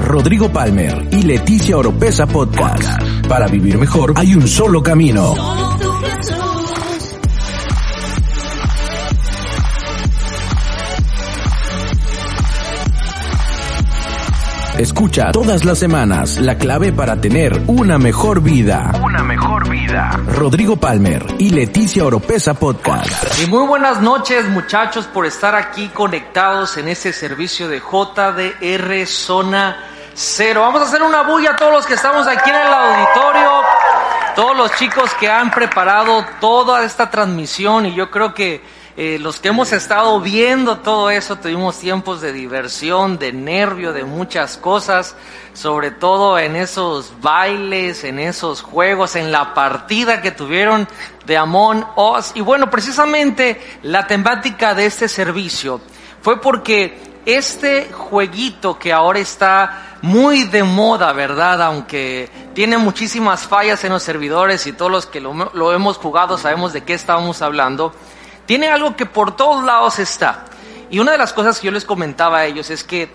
Rodrigo Palmer y Leticia Oropesa Podcast. Para vivir mejor hay un solo camino. Escucha todas las semanas la clave para tener una mejor vida. Una mejor vida. Rodrigo Palmer y Leticia Oropesa Podcast. Y muy buenas noches muchachos por estar aquí conectados en este servicio de JDR Zona Cero. Vamos a hacer una bulla a todos los que estamos aquí en el auditorio, todos los chicos que han preparado toda esta transmisión y yo creo que eh, los que hemos estado viendo todo eso, tuvimos tiempos de diversión, de nervio, de muchas cosas, sobre todo en esos bailes, en esos juegos, en la partida que tuvieron de Amon Oz. Y bueno, precisamente la temática de este servicio fue porque este jueguito que ahora está muy de moda, ¿verdad? Aunque tiene muchísimas fallas en los servidores y todos los que lo, lo hemos jugado sabemos de qué estábamos hablando tiene algo que por todos lados está. Y una de las cosas que yo les comentaba a ellos es que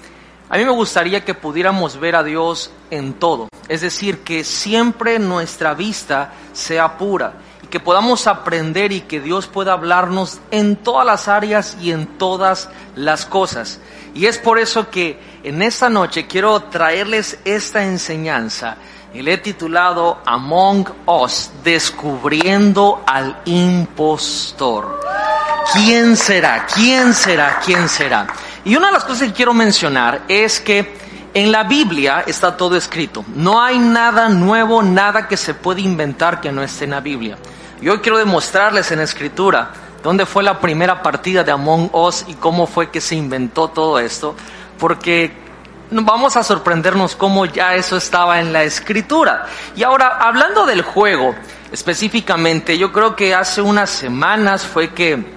a mí me gustaría que pudiéramos ver a Dios en todo. Es decir, que siempre nuestra vista sea pura y que podamos aprender y que Dios pueda hablarnos en todas las áreas y en todas las cosas. Y es por eso que en esta noche quiero traerles esta enseñanza y le he titulado Among Us, descubriendo al impostor. ¿Quién será? ¿Quién será? ¿Quién será? Y una de las cosas que quiero mencionar es que en la Biblia está todo escrito. No hay nada nuevo, nada que se puede inventar que no esté en la Biblia. Yo quiero demostrarles en escritura dónde fue la primera partida de Among Us y cómo fue que se inventó todo esto, porque vamos a sorprendernos cómo ya eso estaba en la escritura. Y ahora, hablando del juego específicamente, yo creo que hace unas semanas fue que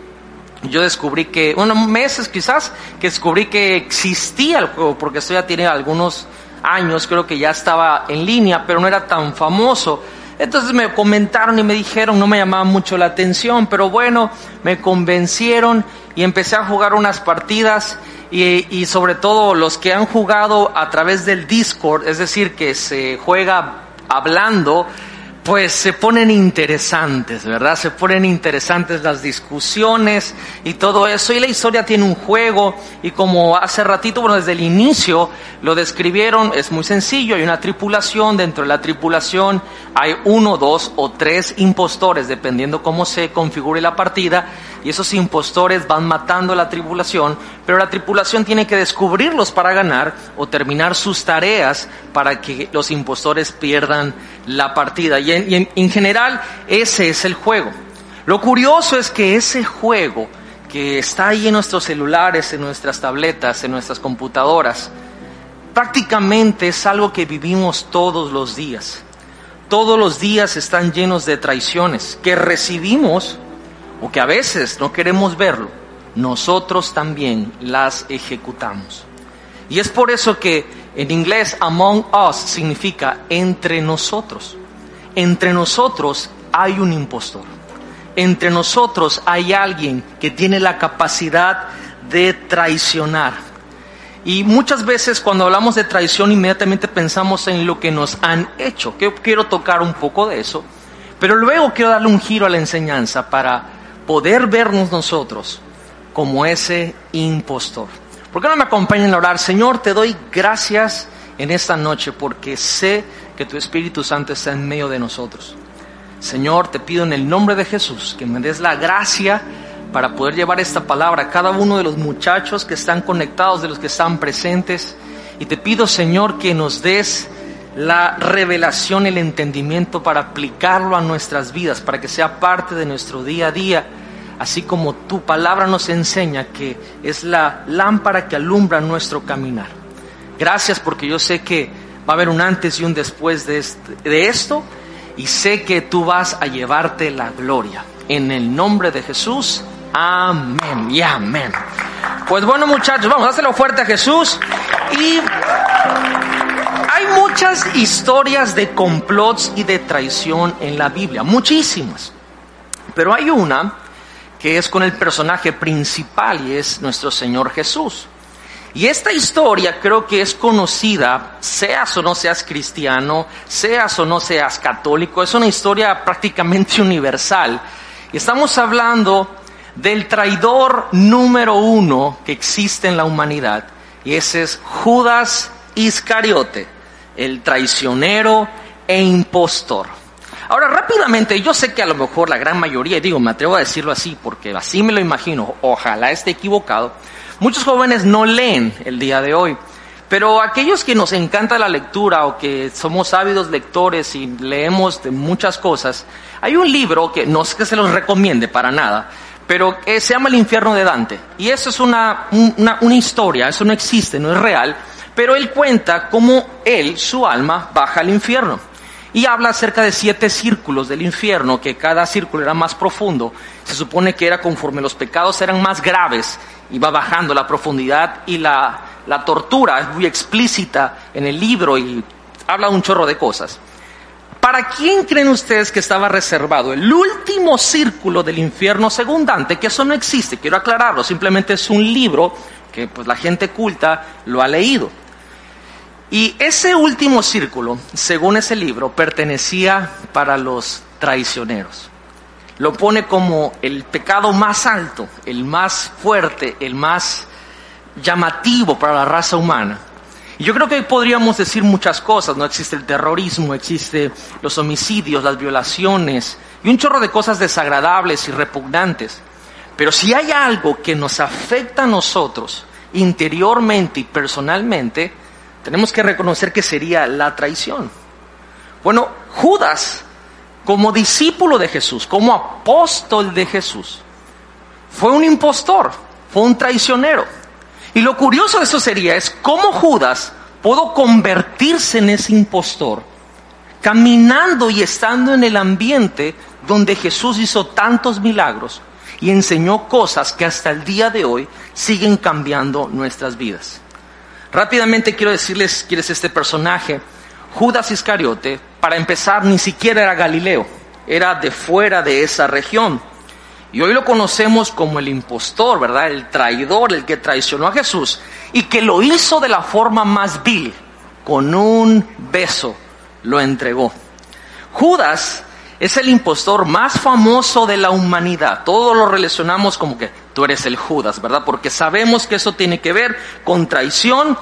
yo descubrí que, unos meses quizás, que descubrí que existía el juego, porque esto ya tiene algunos años, creo que ya estaba en línea, pero no era tan famoso. Entonces me comentaron y me dijeron, no me llamaba mucho la atención, pero bueno, me convencieron y empecé a jugar unas partidas y, y, sobre todo los que han jugado a través del Discord, es decir, que se juega hablando, pues se ponen interesantes, ¿verdad? Se ponen interesantes las discusiones y todo eso. Y la historia tiene un juego y como hace ratito, bueno, desde el inicio lo describieron, es muy sencillo, hay una tripulación, dentro de la tripulación hay uno, dos o tres impostores, dependiendo cómo se configure la partida, y esos impostores van matando a la tripulación, pero la tripulación tiene que descubrirlos para ganar o terminar sus tareas para que los impostores pierdan la partida. Y en, en general ese es el juego. Lo curioso es que ese juego que está ahí en nuestros celulares, en nuestras tabletas, en nuestras computadoras, prácticamente es algo que vivimos todos los días. Todos los días están llenos de traiciones que recibimos o que a veces no queremos verlo, nosotros también las ejecutamos. Y es por eso que en inglés among us significa entre nosotros. Entre nosotros hay un impostor. Entre nosotros hay alguien que tiene la capacidad de traicionar. Y muchas veces cuando hablamos de traición inmediatamente pensamos en lo que nos han hecho. Quiero tocar un poco de eso. Pero luego quiero darle un giro a la enseñanza para poder vernos nosotros como ese impostor. ¿Por qué no me acompañan a orar? Señor, te doy gracias en esta noche porque sé que tu Espíritu Santo está en medio de nosotros. Señor, te pido en el nombre de Jesús que me des la gracia para poder llevar esta palabra a cada uno de los muchachos que están conectados, de los que están presentes. Y te pido, Señor, que nos des la revelación, el entendimiento para aplicarlo a nuestras vidas, para que sea parte de nuestro día a día así como tu palabra nos enseña que es la lámpara que alumbra nuestro caminar. Gracias porque yo sé que Va a haber un antes y un después de, esto y sé que tú vas a llevarte la gloria. En el nombre de Jesús, amén y amén. Pues bueno muchachos, vamos a hacerlo fuerte a Jesús y hay muchas historias de complots y de traición en la Biblia, muchísimas. Pero hay una que es con el personaje principal y es nuestro Señor Jesús. Y esta historia creo que es conocida, seas o no seas cristiano, seas o no seas católico, es una historia prácticamente universal. Y estamos hablando del traidor número uno que existe en la humanidad, y ese es Judas Iscariote, el traicionero e impostor. Ahora, rápidamente, yo sé que a lo mejor la gran mayoría, digo, me atrevo a decirlo así, porque así me lo imagino, ojalá esté equivocado, muchos jóvenes no leen el día de hoy. Pero aquellos que nos encanta la lectura o que somos ávidos lectores y leemos de muchas cosas, hay un libro que no es que se los recomiende para nada, pero se llama El infierno de Dante. Y eso es una, una, historia, eso no existe, no es real, pero él cuenta cómo él, su alma, baja al infierno. Y habla acerca de siete círculos del infierno, que cada círculo era más profundo. Se supone que era conforme los pecados eran más graves, iba bajando la profundidad y la, la tortura es muy explícita en el libro y habla un chorro de cosas. ¿Para quién creen ustedes que estaba reservado el último círculo del infierno según Dante? Que eso no existe, quiero aclararlo, simplemente es un libro que pues la gente culta lo ha leído. Y ese último círculo, según ese libro, pertenecía para los traicioneros. Lo pone como el pecado más alto, el más fuerte, el más llamativo para la raza humana. Y yo creo que podríamos decir muchas cosas, ¿no? Existe el terrorismo, existe los homicidios, las violaciones y un chorro de cosas desagradables y repugnantes. Pero si hay algo que nos afecta a nosotros interiormente y personalmente, tenemos que reconocer que sería la traición. Bueno, Judas, como discípulo de Jesús, como apóstol de Jesús, fue un impostor, fue un traicionero. Y lo curioso de eso sería es cómo Judas pudo convertirse en ese impostor, caminando y estando en el ambiente donde Jesús hizo tantos milagros y enseñó cosas que hasta el día de hoy siguen cambiando nuestras vidas. Rápidamente quiero decirles quién es este personaje. Judas Iscariote, para empezar, ni siquiera era Galileo, era de fuera de esa región. Y hoy lo conocemos como el impostor, ¿verdad? El traidor, el que traicionó a Jesús y que lo hizo de la forma más vil, con un beso lo entregó. Judas es el impostor más famoso de la humanidad. Todos lo relacionamos como que tú eres el Judas, ¿verdad? Porque sabemos que eso tiene que ver con traición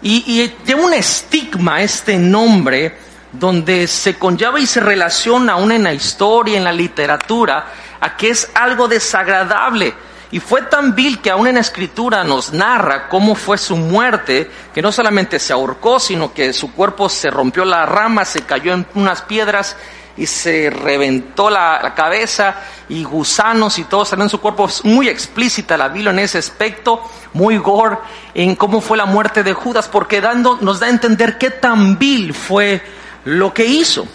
y, y tiene un estigma este nombre donde se conlleva y se relaciona aún en la historia, en la literatura, a que es algo desagradable. Y fue tan vil que aún en la escritura nos narra cómo fue su muerte, que no solamente se ahorcó, sino que su cuerpo se rompió la rama, se cayó en unas piedras y se reventó la, cabeza y gusanos y todo salió en su cuerpo. muy explícita la Biblia en ese aspecto, muy gore en cómo fue la muerte de Judas, porque dando, nos da a entender qué tan vil fue lo que hizo.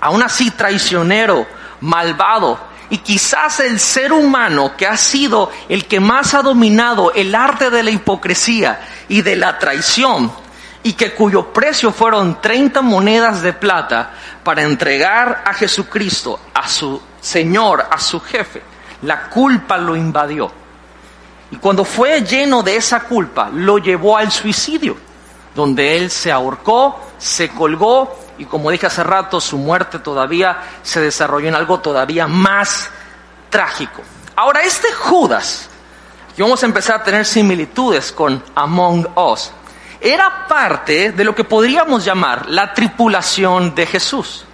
Aún así, traicionero, malvado, y quizás el ser humano que ha sido el que más ha dominado el arte de la hipocresía y de la traición, y que cuyo precio fueron 30 monedas de plata para entregar a Jesucristo, a su Señor, a su jefe, la culpa lo invadió. Y cuando fue lleno de esa culpa, lo llevó al suicidio, donde él se ahorcó, se colgó y como dije hace rato, su muerte todavía se desarrolló en algo todavía más trágico. Ahora, este Judas, y vamos a empezar a tener similitudes con Among Us, era parte de lo que podríamos llamar la tripulación de Jesús.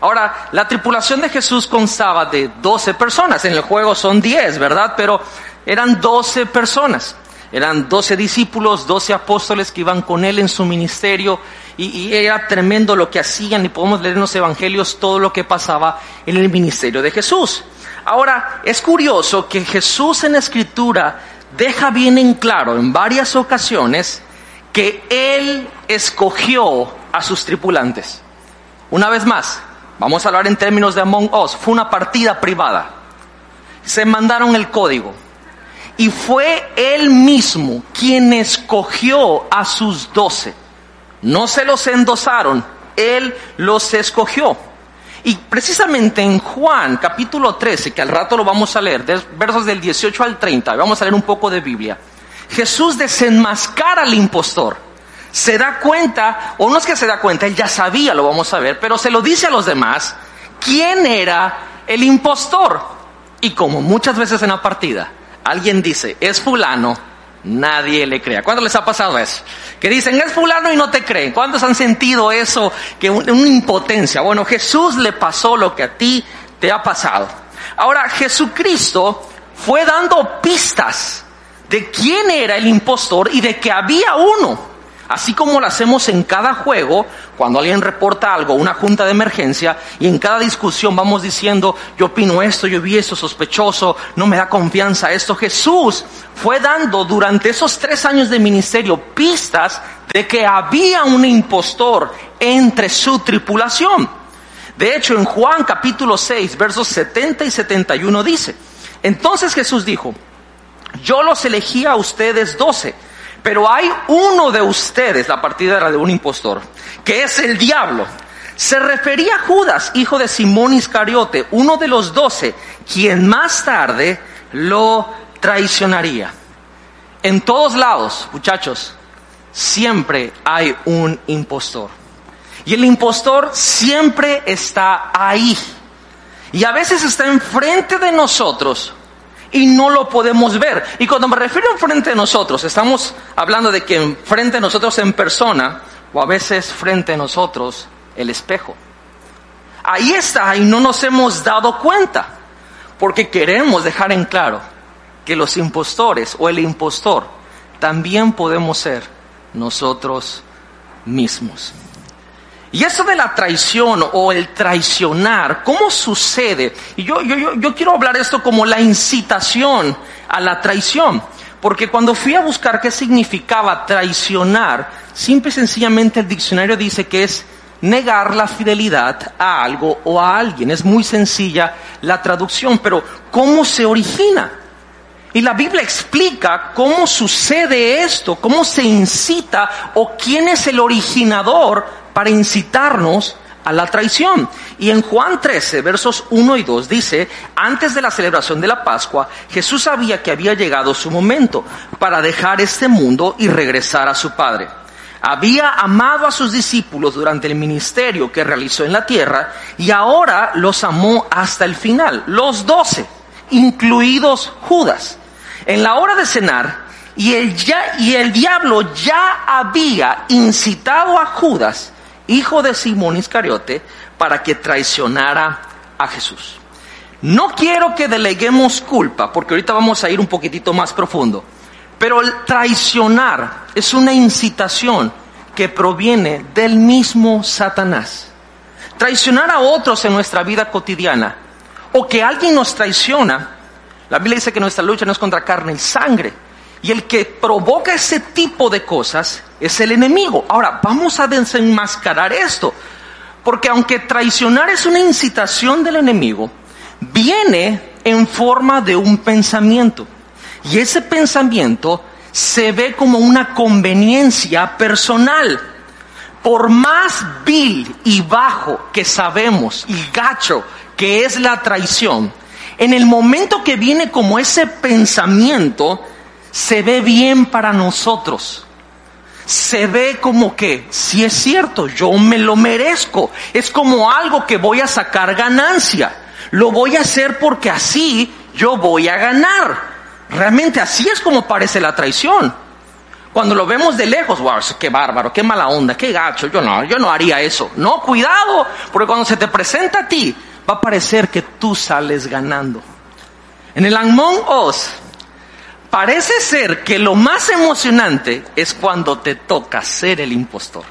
Ahora, la tripulación de Jesús constaba de 12 personas, en el juego son 10, ¿verdad? Pero eran 12 personas. Eran 12 discípulos, 12 apóstoles que iban con él en su ministerio y, era tremendo lo que hacían y podemos leer en los evangelios todo lo que pasaba en el ministerio de Jesús. Ahora, es curioso que Jesús en la escritura deja bien en claro en varias ocasiones que Él escogió a sus tripulantes. Una vez más, vamos a hablar en términos de Among Us, fue una partida privada. Se mandaron el código. Y fue él mismo quien escogió a sus doce. No se los endosaron, él los escogió. Y precisamente en Juan capítulo 13, que al rato lo vamos a leer, versos del 18 al 30, vamos a leer un poco de Biblia, Jesús desenmascara al impostor. Se da cuenta, o no es que se da cuenta, él ya sabía, lo vamos a ver, pero se lo dice a los demás, quién era el impostor. Y como muchas veces en la partida, alguien dice, es fulano, nadie le crea. ¿Cuándo les ha pasado eso? Que dicen, es fulano y no te creen. ¿Cuántos han sentido eso? Que una impotencia. Bueno, Jesús le pasó lo que a ti te ha pasado. Ahora, Jesucristo fue dando pistas de quién era el impostor y de que había uno. Así como lo hacemos en cada juego, cuando alguien reporta algo, una junta de emergencia, y en cada discusión vamos diciendo, yo opino esto, yo vi esto sospechoso, no me da confianza esto. Jesús fue dando durante esos tres años de ministerio pistas de que había un impostor entre su tripulación. De hecho, en Juan capítulo 6, versos 70 y 71 dice, entonces Jesús dijo, yo los elegí a ustedes doce pero hay uno de ustedes, la partida era de un impostor, que es el diablo. Se refería a Judas, hijo de Simón Iscariote, uno de los doce, quien más tarde lo traicionaría. En todos lados, muchachos, siempre hay un impostor. Y el impostor siempre está ahí. Y a veces está enfrente de nosotros y no lo podemos ver. Y cuando me refiero enfrente de nosotros, estamos hablando de que enfrente de nosotros en persona o a veces frente a nosotros el espejo. Ahí está y no nos hemos dado cuenta porque queremos dejar en claro que los impostores o el impostor también podemos ser nosotros mismos. Y eso de la traición o el traicionar, ¿cómo sucede? Y yo, yo, yo, quiero hablar esto como la incitación a la traición. Porque cuando fui a buscar qué significaba traicionar, simple y sencillamente el diccionario dice que es negar la fidelidad a algo o a alguien. Es muy sencilla la traducción, pero ¿cómo se origina? Y la Biblia explica cómo sucede esto, cómo se incita o quién es el originador para incitarnos a la traición. Y en Juan 13, versos 1 y 2 dice, antes de la celebración de la Pascua, Jesús sabía que había llegado su momento para dejar este mundo y regresar a su Padre. Había amado a sus discípulos durante el ministerio que realizó en la tierra y ahora los amó hasta el final, los doce, incluidos Judas. En la hora de cenar, y el, ya, y el diablo ya había incitado a Judas, hijo de Simón Iscariote, para que traicionara a Jesús. No quiero que deleguemos culpa, porque ahorita vamos a ir un poquitito más profundo, pero el traicionar es una incitación que proviene del mismo Satanás. Traicionar a otros en nuestra vida cotidiana, o que alguien nos traiciona, la Biblia dice que nuestra lucha no es contra carne y sangre, y el que provoca ese tipo de cosas es el enemigo. Ahora, vamos a desenmascarar esto. Porque aunque traicionar es una incitación del enemigo, viene en forma de un pensamiento. Y ese pensamiento se ve como una conveniencia personal. Por más vil y bajo que sabemos y gacho que es la traición, en el momento que viene como ese pensamiento, se ve bien para nosotros. Se ve como que, si es cierto, yo me lo merezco. Es como algo que voy a sacar ganancia. Lo voy a hacer porque así yo voy a ganar. Realmente así es como parece la traición. Cuando lo vemos de lejos, wow, qué bárbaro, qué mala onda, qué gacho, yo no, yo no haría eso. No, cuidado, porque cuando se te presenta a ti, va a parecer que tú sales ganando. En el Us, Parece ser que lo más emocionante es cuando te toca ser el impostor.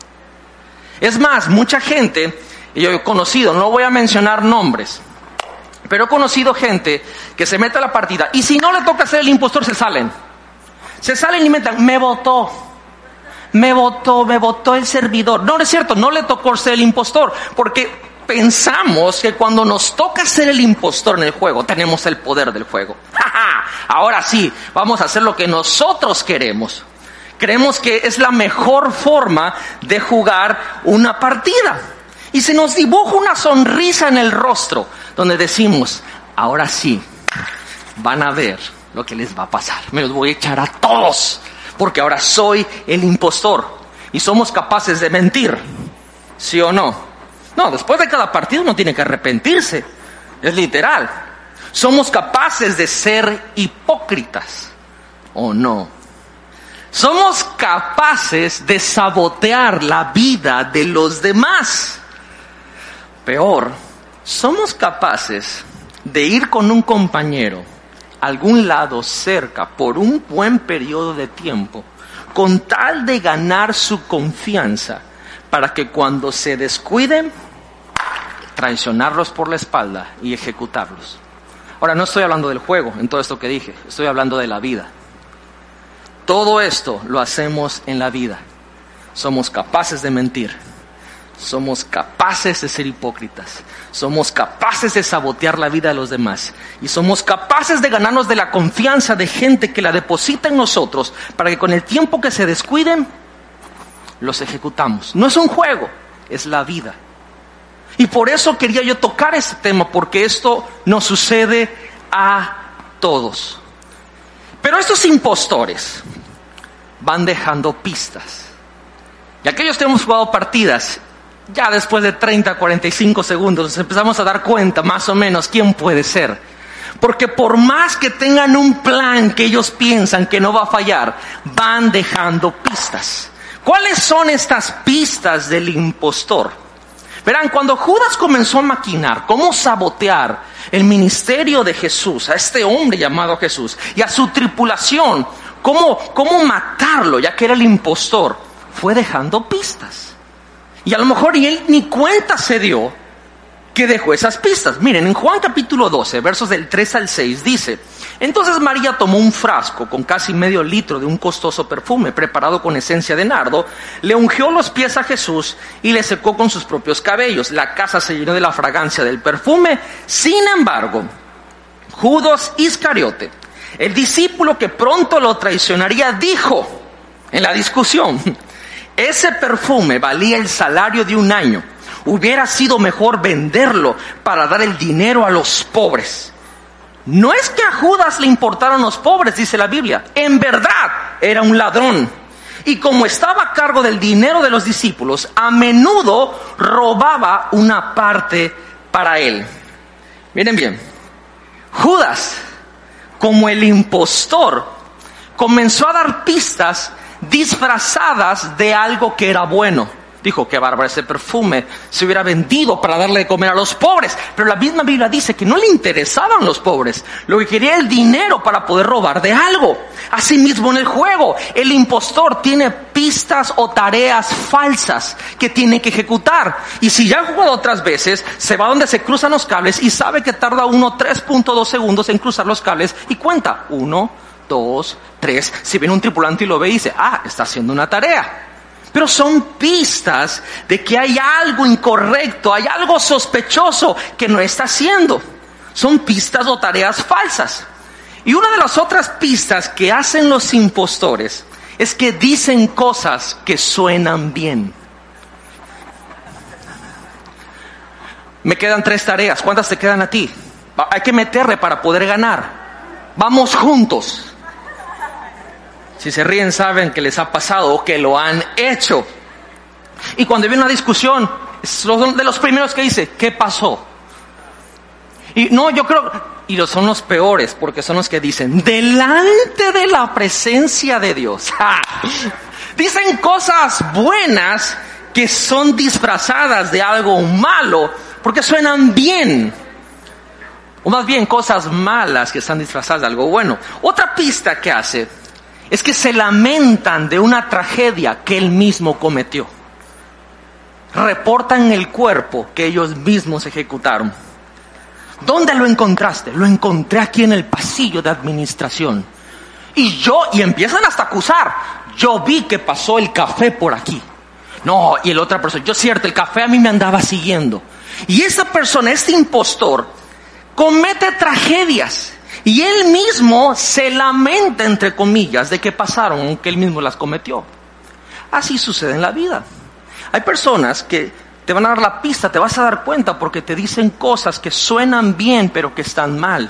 Es más, mucha gente, yo he conocido, no voy a mencionar nombres, pero he conocido gente que se mete a la partida y si no le toca ser el impostor se salen. Se salen y metan, me votó, me votó, me votó el servidor. No, no es cierto, no le tocó ser el impostor, porque pensamos que cuando nos toca ser el impostor en el juego, tenemos el poder del juego. Ahora sí, vamos a hacer lo que nosotros queremos. Creemos que es la mejor forma de jugar una partida. Y se nos dibuja una sonrisa en el rostro, donde decimos, ahora sí, van a ver lo que les va a pasar. Me los voy a echar a todos, porque ahora soy el impostor. Y somos capaces de mentir, ¿sí o no? No, después de cada partido uno tiene que arrepentirse. Es literal. Somos capaces de ser hipócritas, ¿o no? Somos capaces de sabotear la vida de los demás. Peor, somos capaces de ir con un compañero a algún lado cerca por un buen periodo de tiempo con tal de ganar su confianza para que cuando se descuiden traicionarlos por la espalda y ejecutarlos. Ahora, no estoy hablando del juego en todo esto que dije, estoy hablando de la vida. Todo esto lo hacemos en la vida. Somos capaces de mentir, somos capaces de ser hipócritas, somos capaces de sabotear la vida de los demás y somos capaces de ganarnos de la confianza de gente que la deposita en nosotros para que con el tiempo que se descuiden, los ejecutamos. No es un juego, es la vida. Y por eso quería yo tocar este tema, porque esto nos sucede a todos. Pero estos impostores van dejando pistas. Y aquellos que hemos jugado partidas, ya después de 30, 45 segundos, nos empezamos a dar cuenta más o menos quién puede ser. Porque por más que tengan un plan que ellos piensan que no va a fallar, van dejando pistas. ¿Cuáles son estas pistas del impostor? Verán, cuando Judas comenzó a maquinar cómo sabotear el ministerio de Jesús, a este hombre llamado Jesús, y a su tripulación, cómo, cómo matarlo, ya que era el impostor, fue dejando pistas. Y a lo mejor él ni cuenta se dio que dejó esas pistas. Miren, en Juan capítulo 12, versos del 3 al 6, dice, entonces María tomó un frasco con casi medio litro de un costoso perfume preparado con esencia de nardo, le ungió los pies a Jesús y le secó con sus propios cabellos. La casa se llenó de la fragancia del perfume. Sin embargo, Judas Iscariote, el discípulo que pronto lo traicionaría, dijo en la discusión, ese perfume valía el salario de un año. Hubiera sido mejor venderlo para dar el dinero a los pobres. No es que a Judas le importaron los pobres, dice la Biblia. En verdad era un ladrón. Y como estaba a cargo del dinero de los discípulos, a menudo robaba una parte para él. Miren bien, Judas, como el impostor, comenzó a dar pistas disfrazadas de algo que era bueno. Dijo que bárbaro ese perfume se hubiera vendido para darle de comer a los pobres. Pero la misma Biblia dice que no le interesaban los pobres. Lo que quería era el dinero para poder robar de algo. Asimismo en el juego, el impostor tiene pistas o tareas falsas que tiene que ejecutar. Y si ya ha jugado otras veces, se va donde se cruzan los cables y sabe que tarda uno 3.2 segundos en cruzar los cables y cuenta. Uno, dos, tres. Si viene un tripulante y lo ve y dice, ah, está haciendo una tarea. Pero son pistas de que hay algo incorrecto, hay algo sospechoso que no está haciendo. Son pistas o tareas falsas. Y una de las otras pistas que hacen los impostores es que dicen cosas que suenan bien. Me quedan tres tareas. ¿Cuántas te quedan a ti? Hay que meterle para poder ganar. Vamos juntos. Si se ríen saben que les ha pasado o que lo han hecho. Y cuando viene una discusión, son de los primeros que dice, ¿qué pasó? Y no, yo creo, y son los peores, porque son los que dicen, delante de la presencia de Dios. Dicen cosas buenas que son disfrazadas de algo malo, porque suenan bien. O más bien cosas malas que están disfrazadas de algo bueno. Otra pista que hace es que se lamentan de una tragedia que él mismo cometió. Reportan el cuerpo que ellos mismos ejecutaron. ¿Dónde lo encontraste? Lo encontré aquí en el pasillo de administración. Y yo, y empiezan hasta a acusar, yo vi que pasó el café por aquí. No, y el otra persona, yo cierto, el café a mí me andaba siguiendo. Y esa persona, este impostor, comete tragedias. Y él mismo se lamenta, entre comillas, de que pasaron, aunque él mismo las cometió. Así sucede en la vida. Hay personas que te van a dar la pista, te vas a dar cuenta porque te dicen cosas que suenan bien pero que están mal.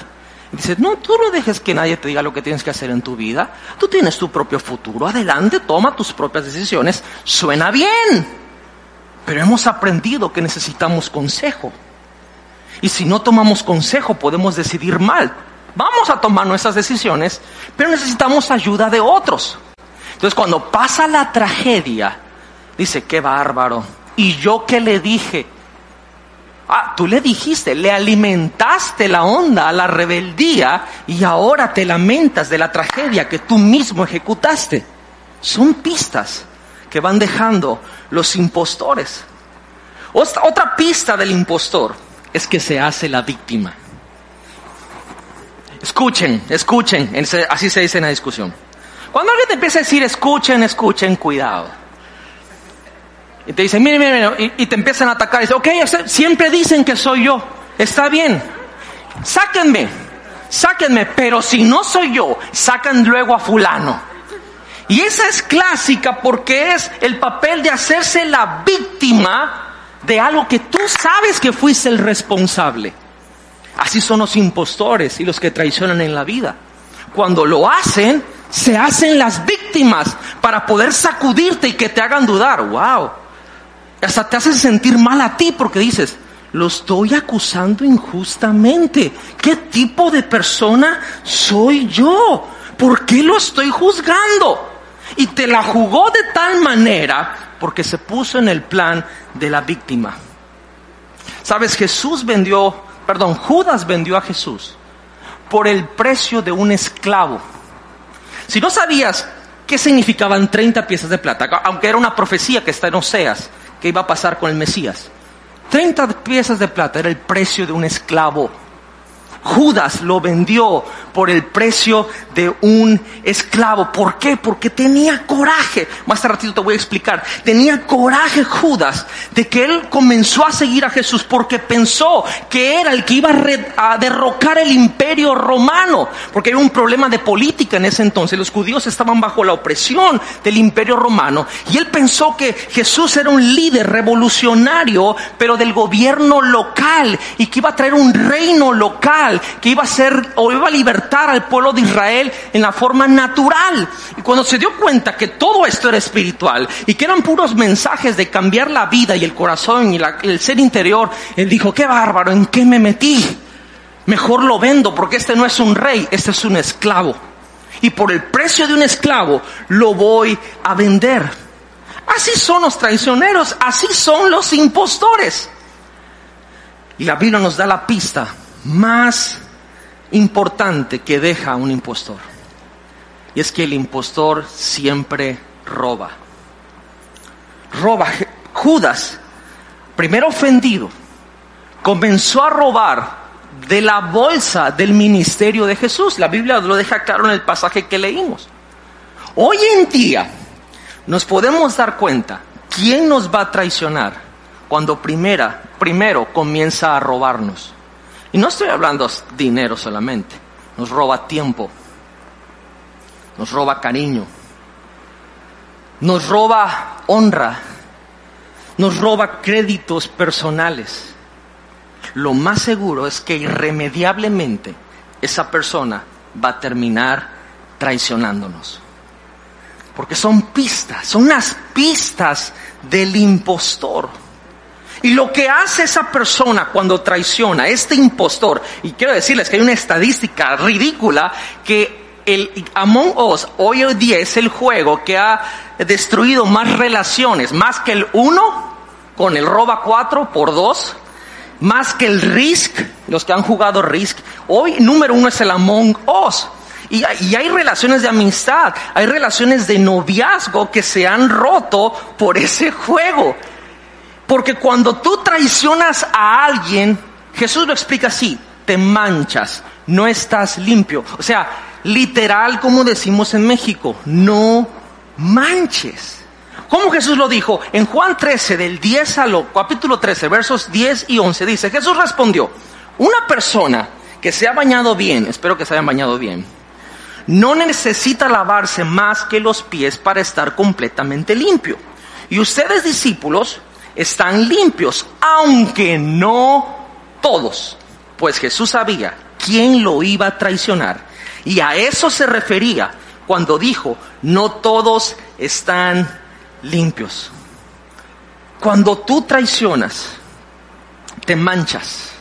Dices, no, tú no dejes que nadie te diga lo que tienes que hacer en tu vida. Tú tienes tu propio futuro. Adelante, toma tus propias decisiones. Suena bien. Pero hemos aprendido que necesitamos consejo. Y si no tomamos consejo, podemos decidir mal. Vamos a tomar nuestras decisiones, pero necesitamos ayuda de otros. Entonces, cuando pasa la tragedia, dice, qué bárbaro. ¿Y yo qué le dije? Ah, tú le dijiste, le alimentaste la onda a la rebeldía y ahora te lamentas de la tragedia que tú mismo ejecutaste. Son pistas que van dejando los impostores. Otra pista del impostor es que se hace la víctima. Escuchen, escuchen, así se dice en la discusión. Cuando alguien te empieza a decir escuchen, escuchen, cuidado. Y te dicen, mire, mire, mire y, te empiezan a atacar. Y dicen, ok, siempre dicen que soy yo. Está bien. Sáquenme, sáquenme. Pero si no soy yo, sacan luego a fulano. Y esa es clásica porque es el papel de hacerse la víctima de algo que tú sabes que fuiste el responsable. Así son los impostores y los que traicionan en la vida. Cuando lo hacen, se hacen las víctimas para poder sacudirte y que te hagan dudar. ¡Wow! Hasta te hacen sentir mal a ti porque dices, lo estoy acusando injustamente. ¿Qué tipo de persona soy yo? ¿Por qué lo estoy juzgando? Y te la jugó de tal manera porque se puso en el plan de la víctima. Sabes, Jesús vendió, perdón, Judas vendió a Jesús por el precio de un esclavo. Si no sabías qué significaban 30 piezas de plata, aunque era una profecía que está en Oseas, que iba a pasar con el Mesías. 30 piezas de plata era el precio de un esclavo. Judas lo vendió por el precio de un esclavo. ¿Por qué? Porque tenía coraje. Más ratito te voy a explicar. Tenía coraje Judas de que él comenzó a seguir a Jesús porque pensó que era el que iba a, derrocar el imperio romano. Porque era un problema de política en ese entonces. Los judíos estaban bajo la opresión del imperio romano. Y él pensó que Jesús era un líder revolucionario, pero del gobierno local. Y que iba a traer un reino local que iba a ser o iba a libertar al pueblo de Israel en la forma natural. Y cuando se dio cuenta que todo esto era espiritual y que eran puros mensajes de cambiar la vida y el corazón y el ser interior, él dijo, qué bárbaro, ¿en qué me metí? Mejor lo vendo porque este no es un rey, este es un esclavo. Y por el precio de un esclavo lo voy a vender. Así son los traicioneros, así son los impostores. Y la Biblia nos da la pista más importante que deja un impostor. Y es que el impostor siempre roba. Roba. Judas, primero ofendido, comenzó a robar de la bolsa del ministerio de Jesús. La Biblia lo deja claro en el pasaje que leímos. Hoy en día nos podemos dar cuenta quién nos va a traicionar cuando primera, primero comienza a robarnos. Y no estoy hablando dinero solamente, nos roba tiempo, nos roba cariño, nos roba honra, nos roba créditos personales. Lo más seguro es que irremediablemente esa persona va a terminar traicionándonos. Porque son pistas, son unas pistas del impostor. Y lo que hace esa persona cuando traiciona, este impostor, y quiero decirles que hay una estadística ridícula que el Among Us hoy día es el juego que ha destruido más relaciones, más que el 1 con el Roba 4 por 2, más que el Risk, los que han jugado Risk. Hoy número uno es el Among Us. Y, y, hay relaciones de amistad, hay relaciones de noviazgo que se han roto por ese juego. Porque cuando tú traicionas a alguien, Jesús lo explica así, te manchas, no estás limpio. O sea, literal como decimos en México, no manches. ¿Cómo Jesús lo dijo? En Juan 13, del 10 al capítulo 13, versos 10 y 11, dice, Jesús respondió, una persona que se ha bañado bien, espero que se hayan bañado bien, no necesita lavarse más que los pies para estar completamente limpio. Y ustedes discípulos están limpios, aunque no todos, pues Jesús sabía quién lo iba a traicionar. Y a eso se refería cuando dijo, no todos están limpios. Cuando tú traicionas, te manchas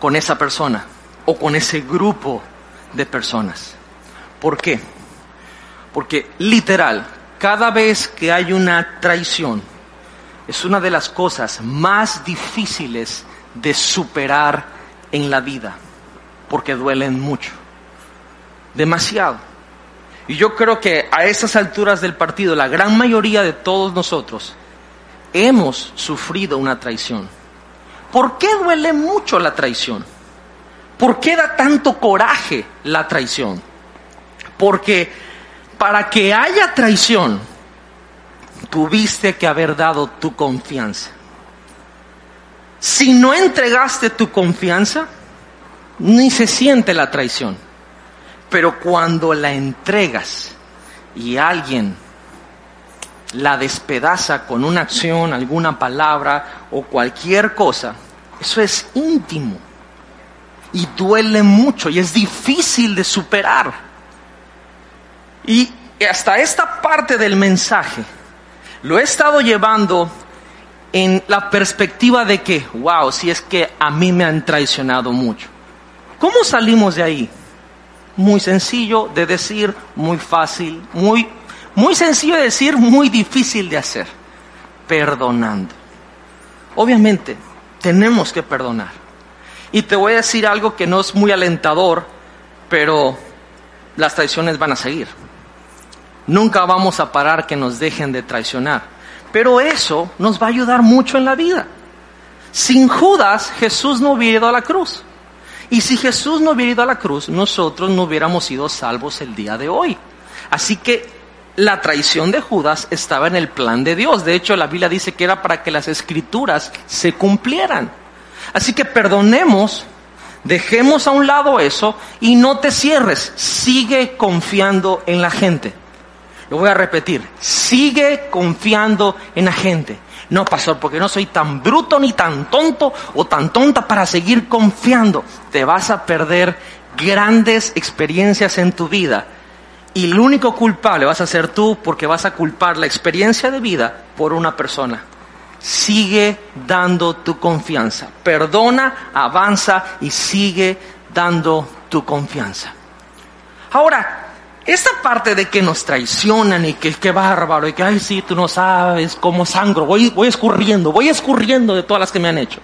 con esa persona o con ese grupo de personas. ¿Por qué? Porque literal, cada vez que hay una traición, es una de las cosas más difíciles de superar en la vida, porque duelen mucho, demasiado. Y yo creo que a estas alturas del partido, la gran mayoría de todos nosotros hemos sufrido una traición. ¿Por qué duele mucho la traición? ¿Por qué da tanto coraje la traición? Porque para que haya traición, tuviste que haber dado tu confianza. Si no entregaste tu confianza, ni se siente la traición. Pero cuando la entregas y alguien la despedaza con una acción, alguna palabra o cualquier cosa, eso es íntimo y duele mucho y es difícil de superar. Y hasta esta parte del mensaje lo he estado llevando en la perspectiva de que, wow, si es que a mí me han traicionado mucho. ¿Cómo salimos de ahí? Muy sencillo de decir, muy fácil, muy, muy sencillo de decir, muy difícil de hacer. Perdonando. Obviamente, tenemos que perdonar. Y te voy a decir algo que no es muy alentador, pero las traiciones van a seguir. Nunca vamos a parar que nos dejen de traicionar. Pero eso nos va a ayudar mucho en la vida. Sin Judas, Jesús no hubiera ido a la cruz. Y si Jesús no hubiera ido a la cruz, nosotros no hubiéramos sido salvos el día de hoy. Así que la traición de Judas estaba en el plan de Dios. De hecho, la Biblia dice que era para que las escrituras se cumplieran. Así que perdonemos, dejemos a un lado eso y no te cierres. Sigue confiando en la gente. Lo voy a repetir. Sigue confiando en la gente. No, pastor, porque no soy tan bruto ni tan tonto o tan tonta para seguir confiando. Te vas a perder grandes experiencias en tu vida. Y el único culpable vas a ser tú porque vas a culpar la experiencia de vida por una persona. Sigue dando tu confianza. Perdona, avanza y sigue dando tu confianza. Ahora, esta parte de que nos traicionan y que qué bárbaro y que, ay, sí, tú no sabes cómo sangro, voy, voy escurriendo, voy escurriendo de todas las que me han hecho.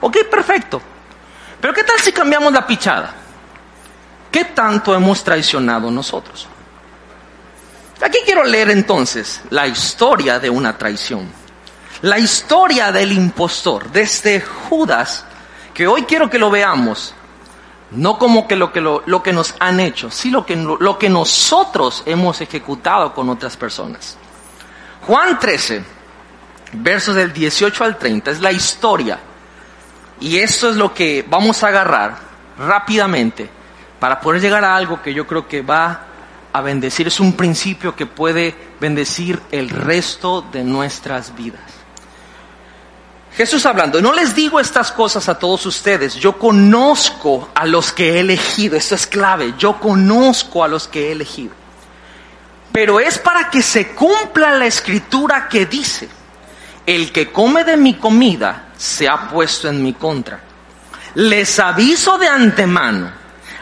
Ok, perfecto. Pero ¿qué tal si cambiamos la pichada? ¿Qué tanto hemos traicionado nosotros? Aquí quiero leer entonces la historia de una traición. La historia del impostor, desde Judas, que hoy quiero que lo veamos no como que lo que, lo, que nos han hecho, sino lo que, lo que nosotros hemos ejecutado con otras personas. Juan 13, versos del 18 al 30, es la historia. Y esto es lo que vamos a agarrar rápidamente para poder llegar a algo que yo creo que va a bendecir. Es un principio que puede bendecir el resto de nuestras vidas. Jesús hablando, no les digo estas cosas a todos ustedes, yo conozco a los que he elegido, esto es clave, yo conozco a los que he elegido. Pero es para que se cumpla la escritura que dice, el que come de mi comida se ha puesto en mi contra. Les aviso de antemano,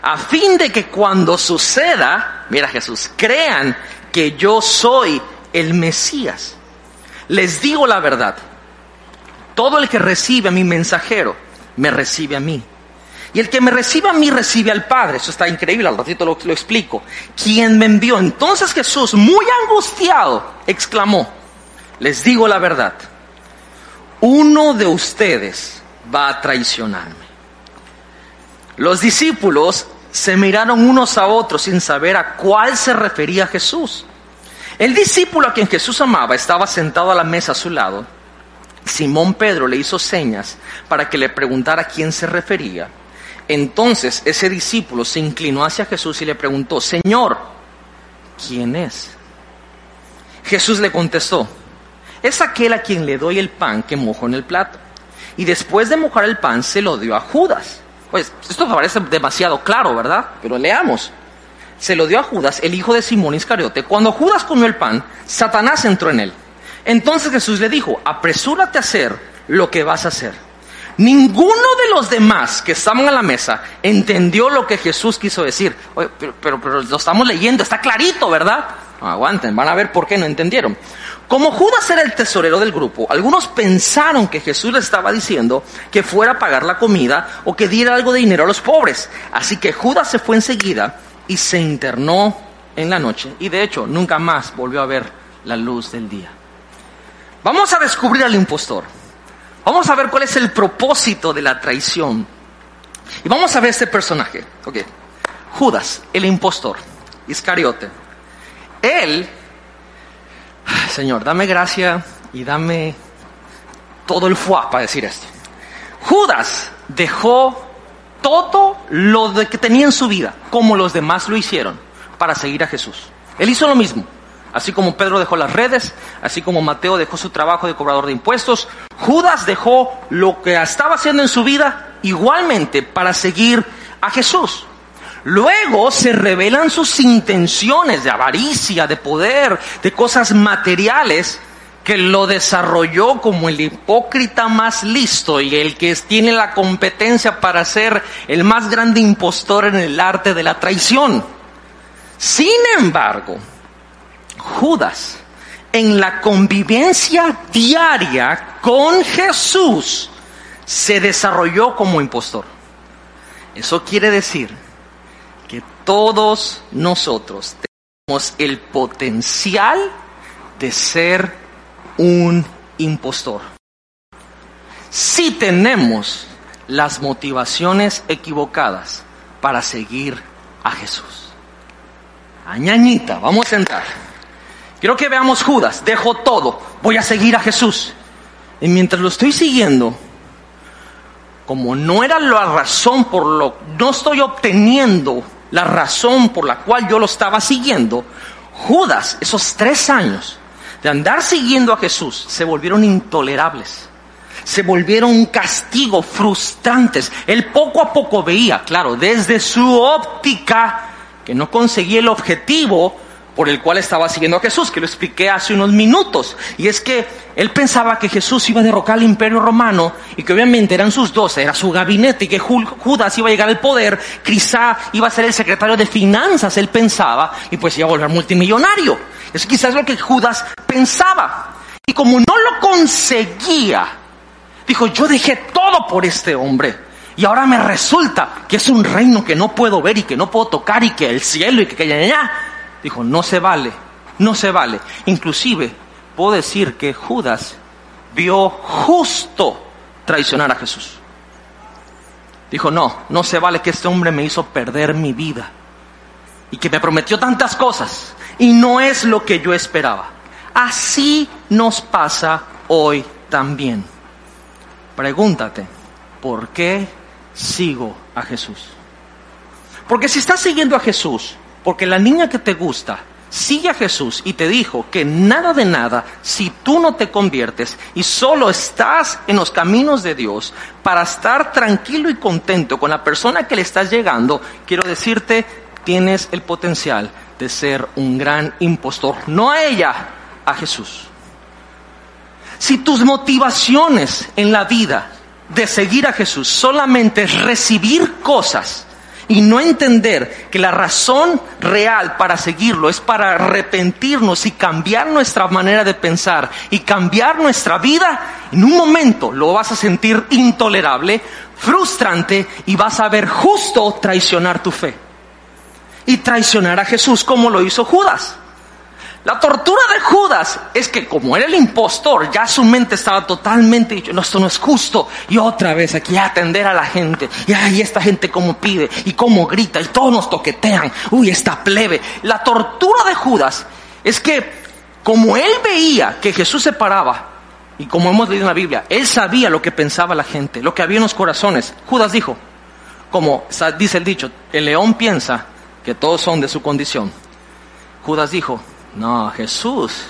a fin de que cuando suceda, mira Jesús, crean que yo soy el Mesías. Les digo la verdad todo el que recibe a mi mensajero, me recibe a mí. Y el que me recibe a mí, recibe al Padre. Eso está increíble, al ratito lo, explico. Quien me envió. Entonces Jesús, muy angustiado, exclamó, les digo la verdad, uno de ustedes va a traicionarme. Los discípulos se miraron unos a otros sin saber a cuál se refería Jesús. El discípulo a quien Jesús amaba estaba sentado a la mesa a su lado. Simón Pedro le hizo señas para que le preguntara a quién se refería. Entonces ese discípulo se inclinó hacia Jesús y le preguntó, Señor, ¿quién es? Jesús le contestó, es aquel a quien le doy el pan que mojo en el plato. Y después de mojar el pan se lo dio a Judas. Pues esto parece demasiado claro, ¿verdad? Pero leamos. Se lo dio a Judas, el hijo de Simón Iscariote. Cuando Judas comió el pan, Satanás entró en él. Entonces Jesús le dijo, apresúrate a hacer lo que vas a hacer. Ninguno de los demás que estaban a la mesa entendió lo que Jesús quiso decir. pero, pero, lo estamos leyendo, está clarito, ¿verdad? aguanten, van a ver por qué no entendieron. Como Judas era el tesorero del grupo, algunos pensaron que Jesús le estaba diciendo que fuera a pagar la comida o que diera algo de dinero a los pobres. Así que Judas se fue enseguida y se internó en la noche. Y de hecho, nunca más volvió a ver la luz del día. Vamos a descubrir al impostor. Vamos a ver cuál es el propósito de la traición. Y vamos a ver este personaje. Okay. Judas, el impostor, Iscariote. Él Señor, dame gracia y dame todo el fuá para decir esto. Judas dejó todo lo que tenía en su vida, como los demás lo hicieron, para seguir a Jesús. Él hizo lo mismo. Así como Pedro dejó las redes, así como Mateo dejó su trabajo de cobrador de impuestos, Judas dejó lo que estaba haciendo en su vida igualmente para seguir a Jesús. Luego se revelan sus intenciones de avaricia, de poder, de cosas materiales, que lo desarrolló como el hipócrita más listo y el que tiene la competencia para ser el más grande impostor en el arte de la traición. Sin embargo, Judas, en la convivencia diaria con Jesús, se desarrolló como impostor. Eso quiere decir que todos nosotros tenemos el potencial de ser un impostor. Si tenemos las motivaciones equivocadas para seguir a Jesús. Añañita, vamos a entrar. Quiero que veamos Judas, dejo todo, voy a seguir a Jesús. Y mientras lo estoy siguiendo, como no era la razón por lo, no estoy obteniendo la razón por la cual yo lo estaba siguiendo, Judas, esos tres años de andar siguiendo a Jesús, se volvieron intolerables. Se volvieron un castigo frustrantes. Él poco a poco veía, claro, desde su óptica, que no conseguía el objetivo por el cual estaba siguiendo a Jesús, que lo expliqué hace unos minutos. Y es que él pensaba que Jesús iba a derrocar al imperio romano y que obviamente eran sus doce, era su gabinete y que Judas iba a llegar al poder, quizá iba a ser el secretario de finanzas, él pensaba, y pues iba a volver multimillonario. Eso quizás es lo que Judas pensaba. Y como no lo conseguía, dijo, yo dejé todo por este hombre. Y ahora me resulta que es un reino que no puedo ver y que no puedo tocar y que el cielo y que allá Dijo, no se vale, no se vale. Inclusive puedo decir que Judas vio justo traicionar a Jesús. Dijo, no, no se vale que este hombre me hizo perder mi vida y que me prometió tantas cosas y no es lo que yo esperaba. Así nos pasa hoy también. Pregúntate, ¿por qué sigo a Jesús? Porque si estás siguiendo a Jesús, porque la niña que te gusta sigue a Jesús y te dijo que nada de nada si tú no te conviertes y solo estás en los caminos de Dios para estar tranquilo y contento con la persona que le estás llegando, quiero decirte, tienes el potencial de ser un gran impostor. No a ella, a Jesús. Si tus motivaciones en la vida de seguir a Jesús solamente es recibir cosas, y no entender que la razón real para seguirlo es para arrepentirnos y cambiar nuestra manera de pensar y cambiar nuestra vida, en un momento lo vas a sentir intolerable, frustrante y vas a ver justo traicionar tu fe. Y traicionar a Jesús como lo hizo Judas. La tortura de Judas es que como era el impostor, ya su mente estaba totalmente dicho, no, esto no es justo. Y otra vez aquí atender a la gente. Y ay, esta gente como pide y cómo grita y todos nos toquetean. Uy, esta plebe. La tortura de Judas es que Como él veía que Jesús se paraba, y como hemos leído en la Biblia, él sabía lo que pensaba la gente, lo que había en los corazones. Judas dijo, como dice el dicho, el león piensa que todos son de su condición. Judas dijo, no, Jesús,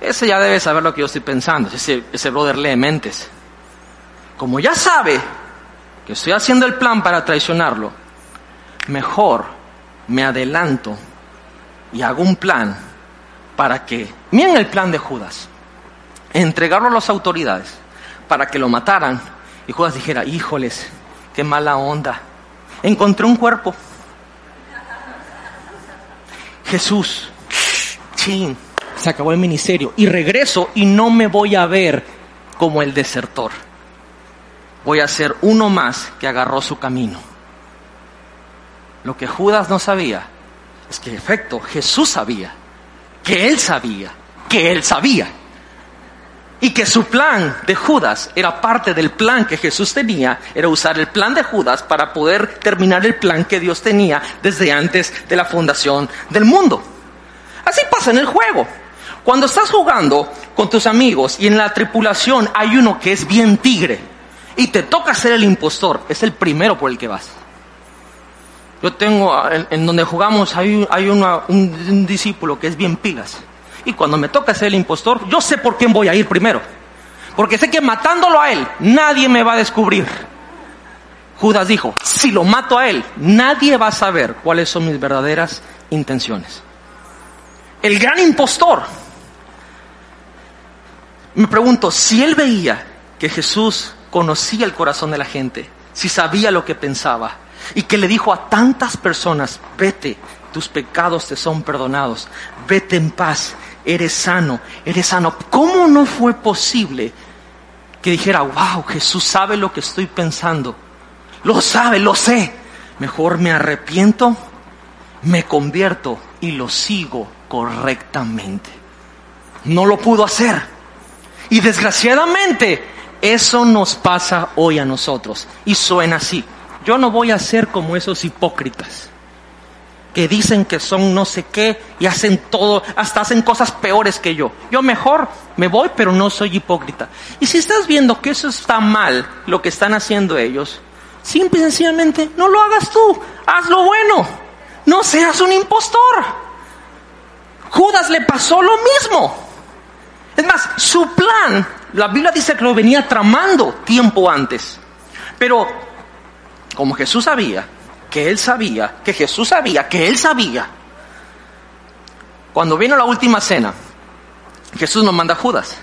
ese ya debe saber lo que yo estoy pensando, ese, ese brother lee mentes. Como ya sabe que estoy haciendo el plan para traicionarlo, mejor me adelanto y hago un plan para que, miren el plan de Judas, entregarlo a las autoridades para que lo mataran y Judas dijera, híjoles, qué mala onda, encontré un cuerpo. Jesús, se acabó el ministerio y regreso y no me voy a ver como el desertor. Voy a ser uno más que agarró su camino. Lo que Judas no sabía es que, en efecto, Jesús sabía, que él sabía, que él sabía. Y que su plan de Judas era parte del plan que Jesús tenía, era usar el plan de Judas para poder terminar el plan que Dios tenía desde antes de la fundación del mundo. Así pasa en el juego. Cuando estás jugando con tus amigos y en la tripulación hay uno que es bien tigre y te toca ser el impostor, es el primero por el que vas. Yo tengo, en, donde jugamos, hay, hay un, discípulo que es bien pilas. Y cuando me toca ser el impostor, yo sé por quién voy a ir primero. Porque sé que matándolo a él, nadie me va a descubrir. Judas dijo, si lo mato a él, nadie va a saber cuáles son mis verdaderas intenciones. El gran impostor. Me pregunto, si él veía que Jesús conocía el corazón de la gente, si sabía lo que pensaba, y que le dijo a tantas personas, vete, tus pecados te son perdonados, vete en paz, eres sano, eres sano. ¿Cómo no fue posible que dijera, wow, Jesús sabe lo que estoy pensando? Lo sabe, lo sé. Mejor me arrepiento, me convierto y lo sigo correctamente. No lo pudo hacer. Y desgraciadamente eso nos pasa hoy a nosotros. Y suena así. Yo no voy a ser como esos hipócritas que dicen que son no sé qué y hacen todo, hasta hacen cosas peores que yo. Yo mejor me voy, pero no soy hipócrita. Y si estás viendo que eso está mal, lo que están haciendo ellos, simple y sencillamente, no lo hagas tú, haz lo bueno, no seas un impostor. Judas le pasó lo mismo. Es más, su plan, la Biblia dice que lo venía tramando tiempo antes. Pero como Jesús sabía, que él sabía, que Jesús sabía, que él sabía, cuando vino la última cena, Jesús no manda a Judas,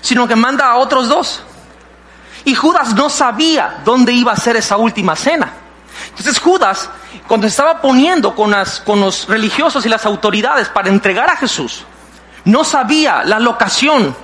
sino que manda a otros dos. Y Judas no sabía dónde iba a ser esa última cena. Entonces Judas, cuando estaba poniendo con, con los religiosos y las autoridades para entregar a Jesús, no sabía la locación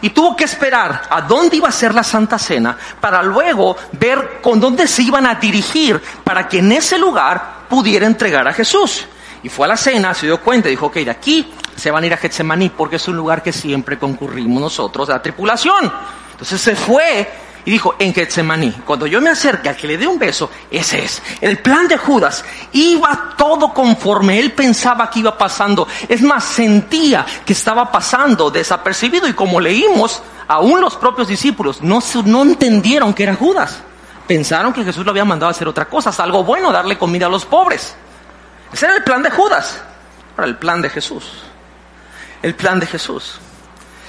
y tuvo que esperar a dónde iba a ser la Santa Cena para luego ver con dónde se iban a dirigir para que en ese lugar pudiera entregar a Jesús. Y fue a la cena, se dio cuenta y dijo, ok, de aquí se van a ir a Getsemaní porque es un lugar que siempre concurrimos nosotros, la tripulación. Entonces se fue y dijo, en Getsemaní, cuando yo me acerque al que le dé un beso, ese es. El plan de Judas iba todo conforme él pensaba que iba pasando. Es más, sentía que estaba pasando desapercibido y como leímos, aún los propios discípulos no, no entendieron que era Judas. Pensaron que Jesús lo había mandado a hacer otra cosa, algo bueno, darle comida a los pobres. Ese era el plan de Judas. Ahora, el plan de Jesús. El plan de Jesús.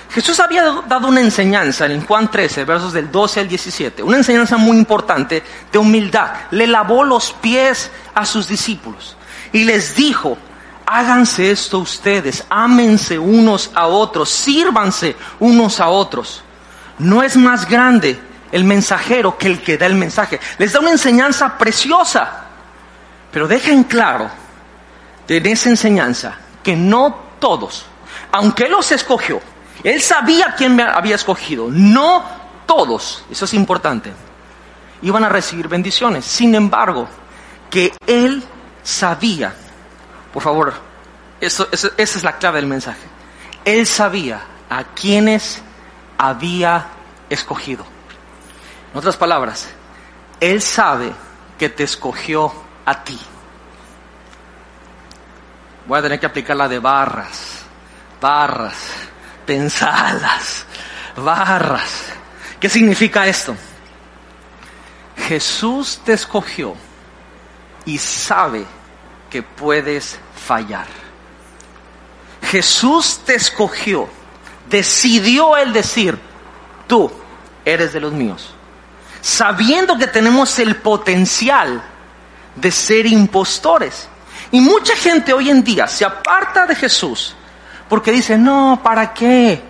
Jesús había dado una enseñanza en Juan 13, versos del 12 al 17, una enseñanza muy importante de humildad. Le lavó los pies a sus discípulos y les dijo, háganse esto ustedes, ámense unos a otros, sírvanse unos a otros. No es más grande el mensajero que el que da el mensaje. Les da una enseñanza preciosa, pero dejen claro en esa enseñanza que no todos, aunque los escogió, él sabía quién me había escogido. No todos, eso es importante, iban a recibir bendiciones. Sin embargo, que Él sabía, por favor, eso, esa es la clave del mensaje. Él sabía a quienes había escogido. En otras palabras, Él sabe que te escogió a ti. Voy a tener que aplicar la de barras barras, pensalas, barras. ¿Qué significa esto? Jesús te escogió y sabe que puedes fallar. Jesús te escogió, decidió el decir, tú eres de los míos, sabiendo que tenemos el potencial de ser impostores. Y mucha gente hoy en día se aparta de Jesús porque dice, no, ¿para qué?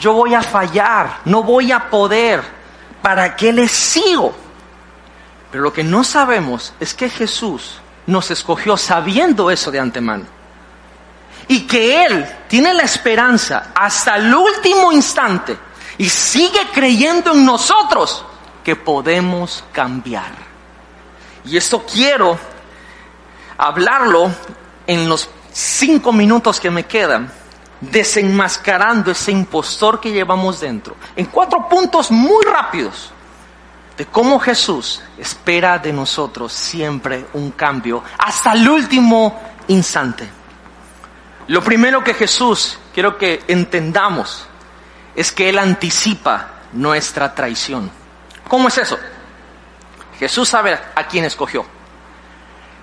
Yo voy a fallar, no voy a poder, ¿para qué le sigo? Pero lo que no sabemos es que Jesús nos escogió sabiendo eso de antemano. Y que Él tiene la esperanza hasta el último instante y sigue creyendo en nosotros que podemos cambiar. Y esto quiero hablarlo en los cinco minutos que me quedan, desenmascarando ese impostor que llevamos dentro, en cuatro puntos muy rápidos de cómo Jesús espera de nosotros siempre un cambio hasta el último instante. Lo primero que Jesús quiero que entendamos es que Él anticipa nuestra traición. ¿Cómo es eso? Jesús sabe a quién escogió.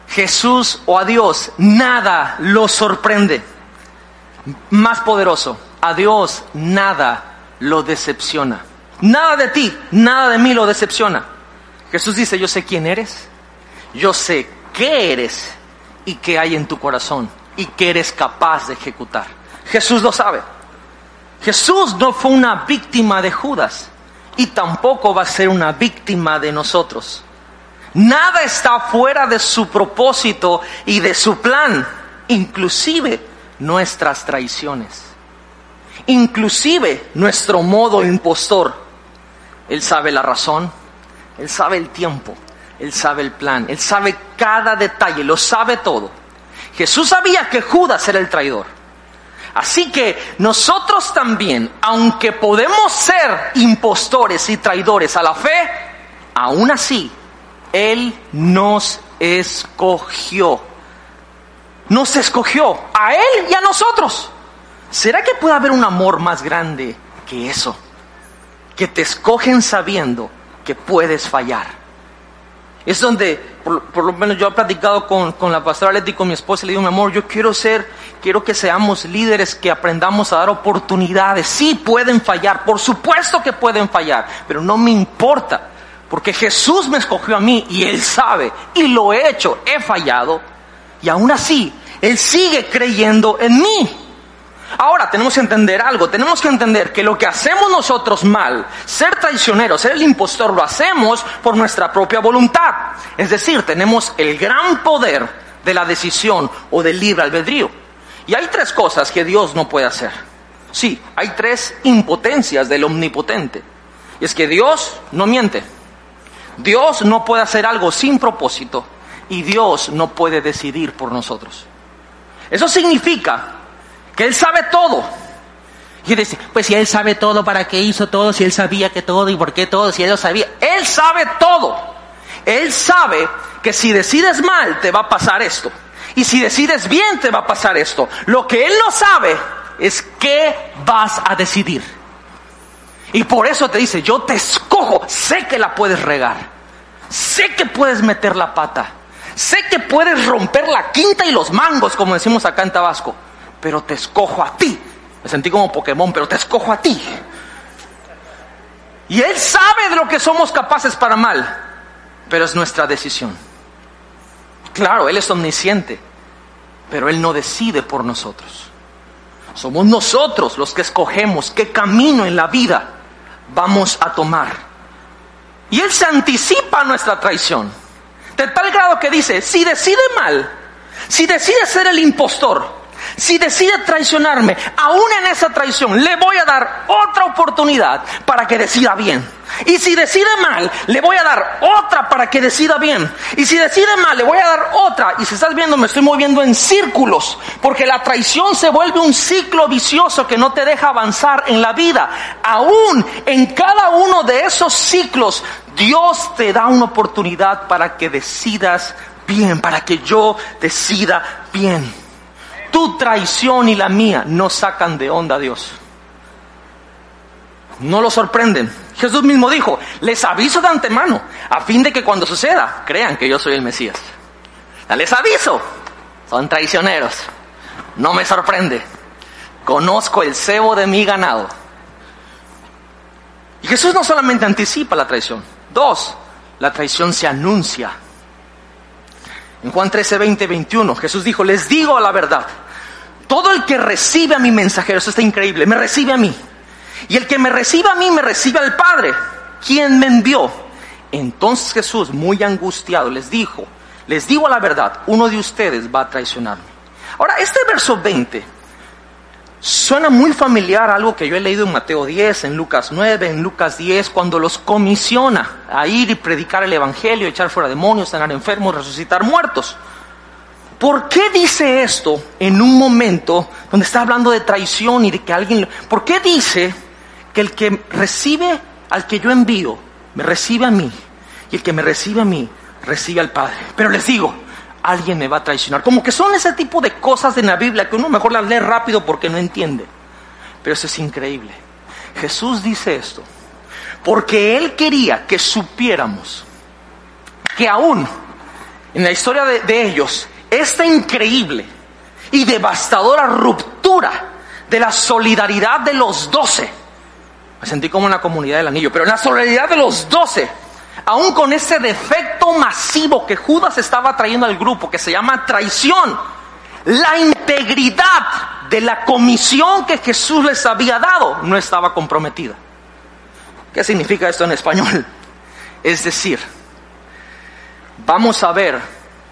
Jesús o a Dios nada lo sorprende. Más poderoso, a Dios nada lo decepciona. Nada de ti, nada de mí lo decepciona. Jesús dice, yo sé quién eres, yo sé qué eres y qué hay en tu corazón y qué eres capaz de ejecutar. Jesús lo sabe. Jesús no fue una víctima de Judas y tampoco va a ser una víctima de nosotros. Nada está fuera de su propósito y de su plan, inclusive nuestras traiciones, inclusive nuestro modo impostor. Él sabe la razón, Él sabe el tiempo, Él sabe el plan, Él sabe cada detalle, lo sabe todo. Jesús sabía que Judas era el traidor. Así que nosotros también, aunque podemos ser impostores y traidores a la fe, aún así, Él nos escogió. Nos escogió a Él y a nosotros. ¿Será que puede haber un amor más grande que eso? que te escogen sabiendo que puedes fallar. Es donde, por, lo menos yo he platicado con, con la pastora Leti, con mi esposa, y le digo, mi amor, yo quiero ser, quiero que seamos líderes, que aprendamos a dar oportunidades. Sí, pueden fallar, por supuesto que pueden fallar, pero no me importa, porque Jesús me escogió a mí y Él sabe, y lo he hecho, he fallado, y aún así, Él sigue creyendo en mí. Ahora tenemos que entender algo, tenemos que entender que lo que hacemos nosotros mal, ser traicioneros, ser el impostor, lo hacemos por nuestra propia voluntad. Es decir, tenemos el gran poder de la decisión o del libre albedrío. Y hay tres cosas que Dios no puede hacer. Sí, hay tres impotencias del omnipotente. Y es que Dios no miente. Dios no puede hacer algo sin propósito y Dios no puede decidir por nosotros. Eso significa que Él sabe todo. Y dice, pues si Él sabe todo, ¿para qué hizo todo? Si Él sabía que todo y por qué todo, si Él lo sabía. Él sabe todo. Él sabe que si decides mal te va a pasar esto. Y si decides bien te va a pasar esto. Lo que Él no sabe es qué vas a decidir. Y por eso te dice, yo te escojo, sé que la puedes regar. Sé que puedes meter la pata. Sé que puedes romper la quinta y los mangos, como decimos acá en Tabasco pero te escojo a ti. Me sentí como Pokémon, pero te escojo a ti. Y Él sabe de lo que somos capaces para mal, pero es nuestra decisión. Claro, Él es omnisciente, pero Él no decide por nosotros. Somos nosotros los que escogemos qué camino en la vida vamos a tomar. Y Él se anticipa a nuestra traición. De tal grado que dice, si decide mal, si decide ser el impostor, si decide traicionarme, aún en esa traición, le voy a dar otra oportunidad para que decida bien. Y si decide mal, le voy a dar otra para que decida bien. Y si decide mal, le voy a dar otra. Y si estás viendo, me estoy moviendo en círculos. Porque la traición se vuelve un ciclo vicioso que no te deja avanzar en la vida. Aún en cada uno de esos ciclos, Dios te da una oportunidad para que decidas bien, para que yo decida bien. tu traición y la mía no sacan de onda a Dios. No lo sorprenden. Jesús mismo dijo, les aviso de antemano, a fin de que cuando suceda, crean que yo soy el Mesías. Les aviso, son traicioneros. No me sorprende. Conozco el cebo de mi ganado. Y Jesús no solamente anticipa la traición. Dos, la traición se anuncia. En Juan 13, 20, 21, Jesús dijo, les digo la verdad. Todo el que recibe a mi mensajero, eso está increíble, me recibe a mí. Y el que me recibe a mí, me recibe al Padre, quien me envió. Entonces Jesús, muy angustiado, les dijo, les digo la verdad, uno de ustedes va a traicionarme. Ahora, este verso 20 suena muy familiar algo que yo he leído en Mateo 10, en Lucas 9, en Lucas 10, cuando los comisiona a ir y predicar el Evangelio, echar fuera demonios, sanar enfermos, resucitar muertos. ¿Por qué dice esto en un momento donde está hablando de traición y de que alguien... ¿Por qué dice que el que recibe al que yo envío, me recibe a mí, y el que me recibe a mí, recibe al Padre? Pero les digo, alguien me va a traicionar. Como que son ese tipo de cosas en la Biblia que uno mejor las lee rápido porque no entiende. Pero eso es increíble. Jesús dice esto porque Él quería que supiéramos que aún en la historia de, de ellos esta increíble y devastadora ruptura de la solidaridad de los doce. Me sentí como en la comunidad del anillo, pero en la solidaridad de los doce, aún con ese defecto masivo que Judas estaba trayendo al grupo, que se llama traición, la integridad de la comisión que Jesús les había dado no estaba comprometida. ¿Qué significa esto en español? Es decir, vamos a ver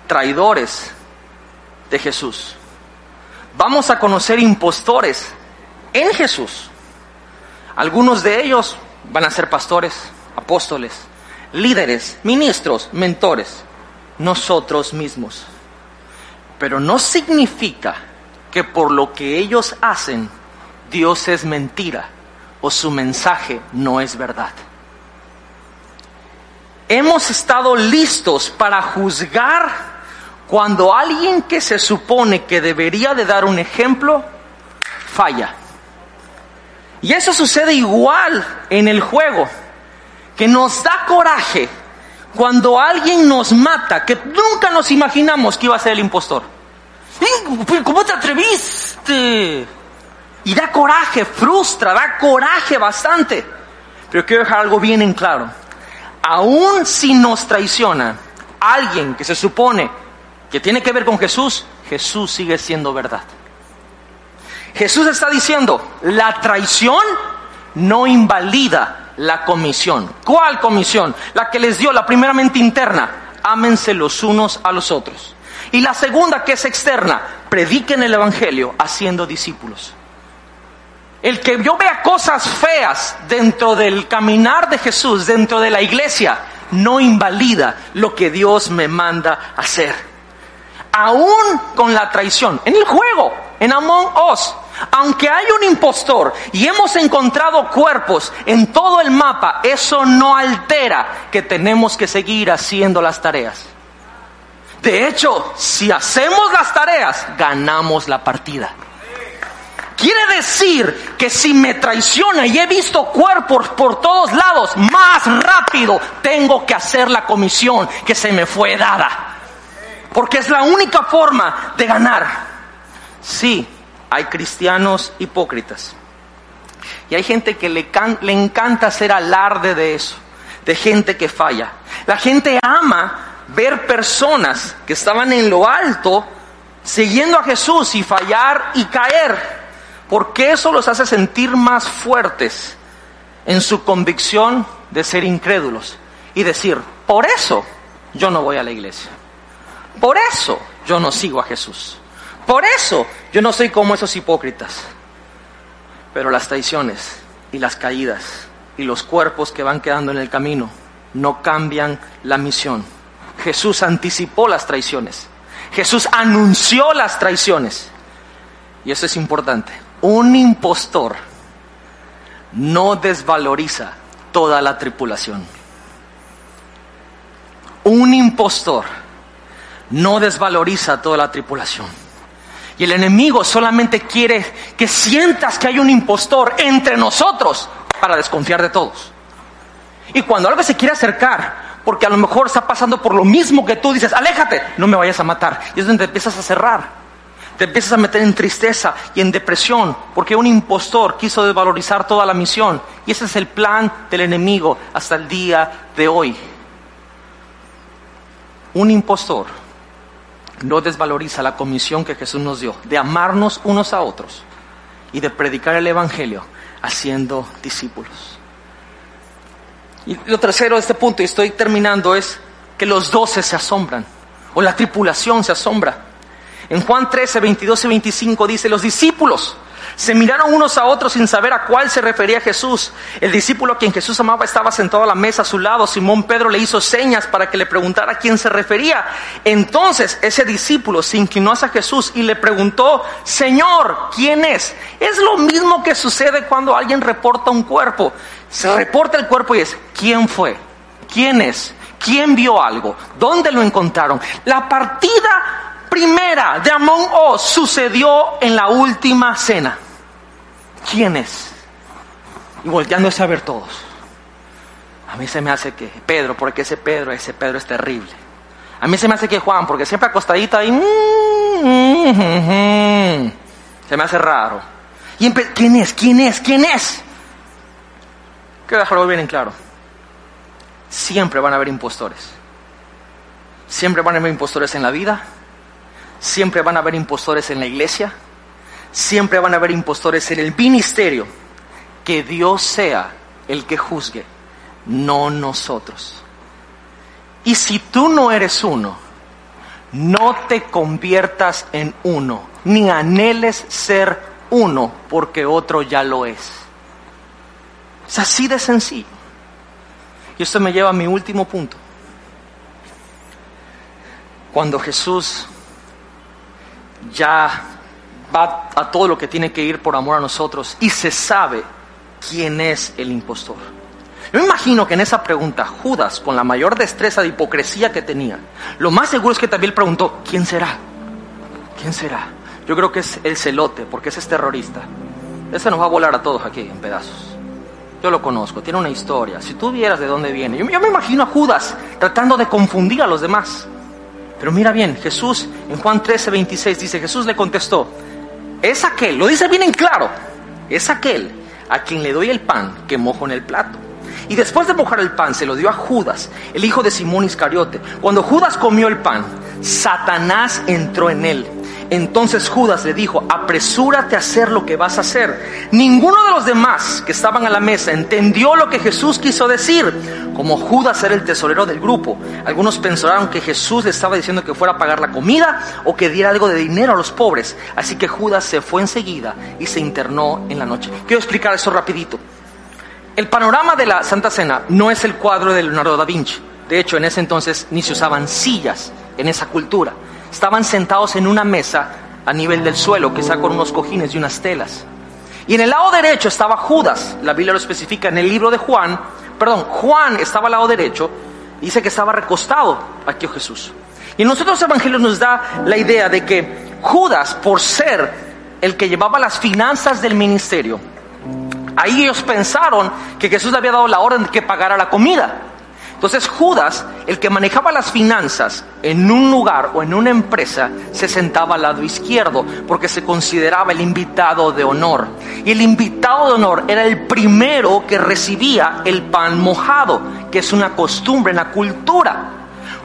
traidores de Jesús. Vamos a conocer impostores en Jesús. Algunos de ellos van a ser pastores, apóstoles, líderes, ministros, mentores, nosotros mismos. Pero no significa que por lo que ellos hacen Dios es mentira o su mensaje no es verdad. Hemos estado listos para juzgar cuando alguien que se supone que debería de dar un ejemplo, falla. Y eso sucede igual en el juego, que nos da coraje cuando alguien nos mata, que nunca nos imaginamos que iba a ser el impostor. ¿Cómo te atreviste? Y da coraje, frustra, da coraje bastante. Pero quiero dejar algo bien en claro. Aún si nos traiciona alguien que se supone que tiene que ver con Jesús, Jesús sigue siendo verdad. Jesús está diciendo, la traición no invalida la comisión. ¿Cuál comisión? La que les dio la primeramente interna, ámense los unos a los otros. Y la segunda que es externa, prediquen el Evangelio haciendo discípulos. El que yo vea cosas feas dentro del caminar de Jesús, dentro de la iglesia, no invalida lo que Dios me manda hacer aún con la traición, en el juego, en Among Us, aunque hay un impostor y hemos encontrado cuerpos en todo el mapa, eso no altera que tenemos que seguir haciendo las tareas. De hecho, si hacemos las tareas, ganamos la partida. Quiere decir que si me traiciona y he visto cuerpos por todos lados, más rápido tengo que hacer la comisión que se me fue dada porque es la única forma de ganar. Sí, hay cristianos hipócritas. Y hay gente que le, le, encanta hacer alarde de eso, de gente que falla. La gente ama ver personas que estaban en lo alto siguiendo a Jesús y fallar y caer, porque eso los hace sentir más fuertes en su convicción de ser incrédulos y decir, por eso yo no voy a la iglesia. Por eso yo no sigo a Jesús. Por eso yo no soy como esos hipócritas. Pero las traiciones y las caídas y los cuerpos que van quedando en el camino no cambian la misión. Jesús anticipó las traiciones. Jesús anunció las traiciones. Y eso es importante. Un impostor no desvaloriza toda la tripulación. Un impostor no desvaloriza toda la tripulación. Y el enemigo solamente quiere que sientas que hay un impostor entre nosotros para desconfiar de todos. Y cuando algo se quiere acercar, porque a lo mejor está pasando por lo mismo que tú, dices, aléjate, no me vayas a matar. Y es donde te empiezas a cerrar. Te empiezas a meter en tristeza y en depresión, porque un impostor quiso desvalorizar toda la misión. Y ese es el plan del enemigo hasta el día de hoy. Un impostor no desvaloriza la comisión que Jesús nos dio de amarnos unos a otros y de predicar el Evangelio haciendo discípulos. Y lo tercero de este punto, y estoy terminando, es que los doce se asombran, o la tripulación se asombra. En Juan 13, 22 y 25 dice, los discípulos se miraron unos a otros sin saber a cuál se refería Jesús. El discípulo a quien Jesús amaba estaba sentado a la mesa a su lado. Simón Pedro le hizo señas para que le preguntara a quién se refería. Entonces ese discípulo se inclinó hacia Jesús y le preguntó, Señor, ¿quién es? Es lo mismo que sucede cuando alguien reporta un cuerpo. Se reporta el cuerpo y es, ¿quién fue? ¿Quién es? ¿Quién vio algo? ¿Dónde lo encontraron? La partida primera de Amon Oz sucedió en la última cena. ¿Quién es? Y volteándose a ver todos. A mí se me hace que Pedro, porque ese Pedro, ese Pedro es terrible. A mí se me hace que Juan, porque siempre acostadito ahí. Se me hace raro. Y ¿Quién es? ¿Quién es? ¿Quién es? Quiero dejarlo bien en claro. Siempre van a haber impostores. Siempre van a haber impostores en la vida Siempre van a haber impostores en la iglesia, siempre van a haber impostores en el ministerio. Que Dios sea el que juzgue, no nosotros. Y si tú no eres uno, no te conviertas en uno, ni anheles ser uno, porque otro ya lo es. Es así de sencillo. Y esto me lleva a mi último punto. Cuando Jesús ya va a todo lo que tiene que ir por amor a nosotros y se sabe quién es el impostor. Yo me imagino que en esa pregunta Judas, con la mayor destreza de hipocresía que tenía, lo más seguro es que también preguntó, ¿quién será? ¿Quién será? Yo creo que es el celote, porque ese es terrorista. Ese nos va a volar a todos aquí en pedazos. Yo lo conozco, tiene una historia. Si tú vieras de dónde viene, yo, yo me imagino a Judas tratando de confundir a los demás. Pero mira bien, Jesús en Juan 13, 26 dice, Jesús le contestó, es aquel, lo dice bien en claro, es aquel a quien le doy el pan que mojo en el plato. Y después de mojar el pan se lo dio a Judas, el hijo de Simón Iscariote. Cuando Judas comió el pan, Satanás entró en él. Entonces Judas le dijo, apresúrate a hacer lo que vas a hacer. Ninguno de los demás que estaban a la mesa entendió lo que Jesús quiso decir. Como Judas era el tesorero del grupo, algunos pensaron que Jesús le estaba diciendo que fuera a pagar la comida o que diera algo de dinero a los pobres. Así que Judas se fue enseguida y se internó en la noche. Quiero explicar eso rapidito. El panorama de la Santa Cena no es el cuadro de Leonardo da Vinci. De hecho, en ese entonces ni se usaban sillas en esa cultura estaban sentados en una mesa a nivel del suelo, que está con unos cojines y unas telas. Y en el lado derecho estaba Judas, la Biblia lo especifica en el libro de Juan, perdón, Juan estaba al lado derecho, dice que estaba recostado aquí Jesús. Y en los otros evangelios nos da la idea de que Judas, por ser el que llevaba las finanzas del ministerio, ahí ellos pensaron que Jesús le había dado la orden de que pagara la comida. Entonces Judas, el que manejaba las finanzas en un lugar o en una empresa, se sentaba al lado izquierdo porque se consideraba el invitado de honor. Y el invitado de honor era el primero que recibía el pan mojado, que es una costumbre en la cultura.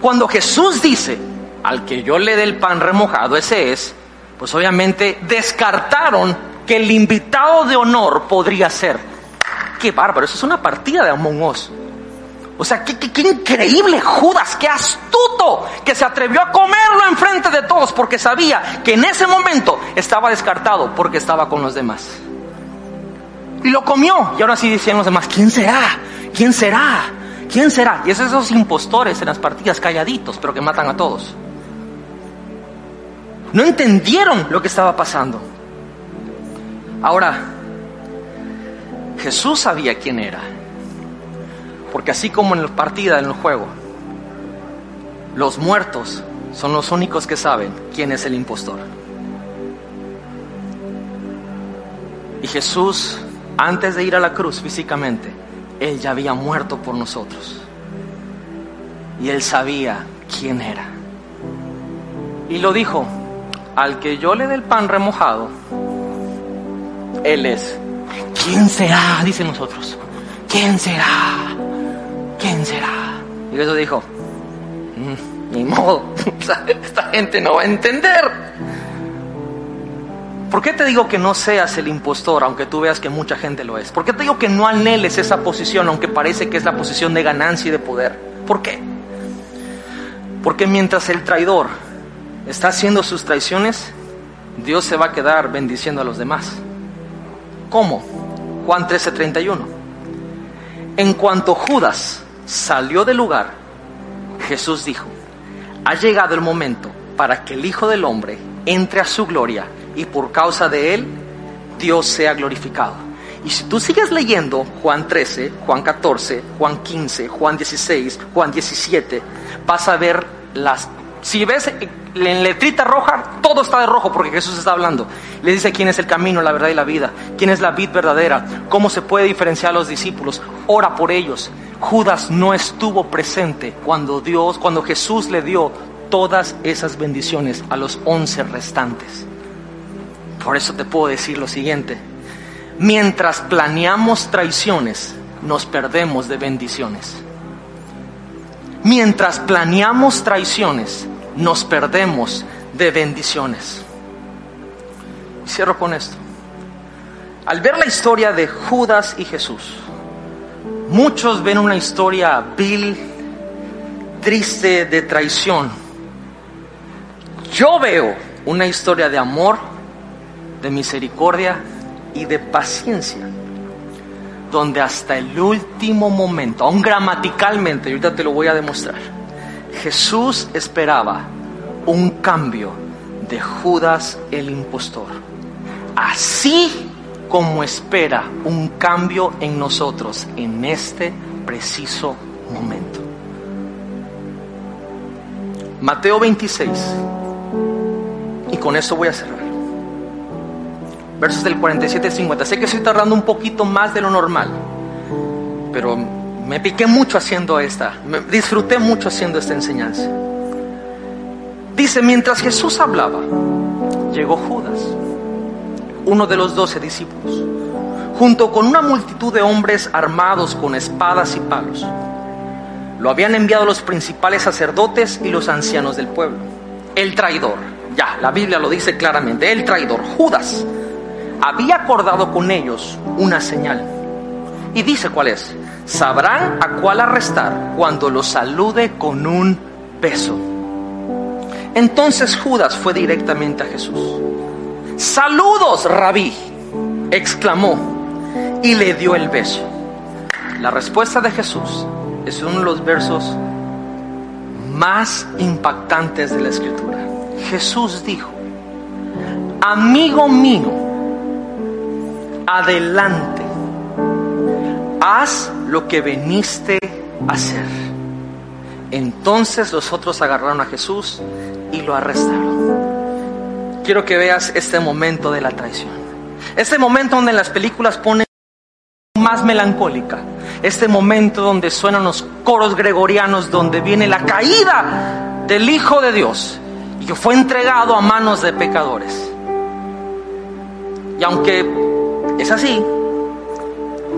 Cuando Jesús dice, al que yo le dé el pan remojado, ese es, pues obviamente descartaron que el invitado de honor podría ser. Qué bárbaro, eso es una partida de Among. O sea, qué, increíble Judas, qué astuto, que se atrevió a comerlo enfrente de todos porque sabía que en ese momento estaba descartado porque estaba con los demás. Y lo comió. Y ahora sí decían los demás, ¿quién será? ¿Quién será? ¿Quién será? Y es esos impostores en las partidas calladitos, pero que matan a todos. No entendieron lo que estaba pasando. Ahora, Jesús sabía quién era. Porque así como en la partida, en el juego, los muertos son los únicos que saben quién es el impostor. Y Jesús, antes de ir a la cruz físicamente, Él ya había muerto por nosotros. Y Él sabía quién era. Y lo dijo, al que yo le dé el pan remojado, Él es. ¿Quién será? Dicen nosotros. ¿Quién será? ¿Quién será? Y Jesús dijo, "Mm, ni modo, esta gente no va a entender. ¿Por qué te digo que no seas el impostor, aunque tú veas que mucha gente lo es? ¿Por qué te digo que no anheles esa posición, aunque parece que es la posición de ganancia y de poder? ¿Por qué? Porque mientras el traidor está haciendo sus traiciones, Dios se va a quedar bendiciendo a los demás. ¿Cómo? Juan 13:31. En cuanto Judas salió del lugar, Jesús dijo, ha llegado el momento para que el Hijo del Hombre entre a su gloria y por causa de él Dios sea glorificado. Y si tú sigues leyendo Juan 13, Juan 14, Juan 15, Juan 16, Juan 17, vas a ver las... Si ves en letrita roja, todo está de rojo porque Jesús está hablando. Le dice quién es el camino, la verdad y la vida, quién es la vid verdadera, cómo se puede diferenciar a los discípulos, ora por ellos. Judas no estuvo presente cuando Dios, cuando Jesús le dio todas esas bendiciones a los once restantes. Por eso te puedo decir lo siguiente. Mientras planeamos traiciones, nos perdemos de bendiciones. Mientras planeamos traiciones, nos perdemos de bendiciones. Cierro con esto. Al ver la historia de Judas y Jesús, muchos ven una historia vil, triste, de traición. Yo veo una historia de amor, de misericordia y de paciencia, donde hasta el último momento, aún gramaticalmente, ahorita te lo voy a demostrar, Jesús esperaba un cambio de Judas el impostor, así como espera un cambio en nosotros en este preciso momento. Mateo 26, y con eso voy a cerrar versos del 47 al 50. Sé que estoy tardando un poquito más de lo normal, pero me piqué mucho haciendo esta, me disfruté mucho haciendo esta enseñanza. Dice, mientras Jesús hablaba, llegó Judas, uno de los doce discípulos, junto con una multitud de hombres armados con espadas y palos. Lo habían enviado los principales sacerdotes y los ancianos del pueblo. El traidor, ya, la Biblia lo dice claramente, el traidor, Judas, había acordado con ellos una señal. Y dice cuál es. Sabrán a cuál arrestar cuando lo salude con un beso. Entonces Judas fue directamente a Jesús. Saludos, rabí, exclamó y le dio el beso. La respuesta de Jesús es uno de los versos más impactantes de la escritura. Jesús dijo, amigo mío, adelante, haz lo que veniste a hacer. Entonces los otros agarraron a Jesús y lo arrestaron. Quiero que veas este momento de la traición. Este momento donde las películas ponen más melancólica. Este momento donde suenan los coros gregorianos, donde viene la caída del Hijo de Dios y que fue entregado a manos de pecadores. Y aunque es así,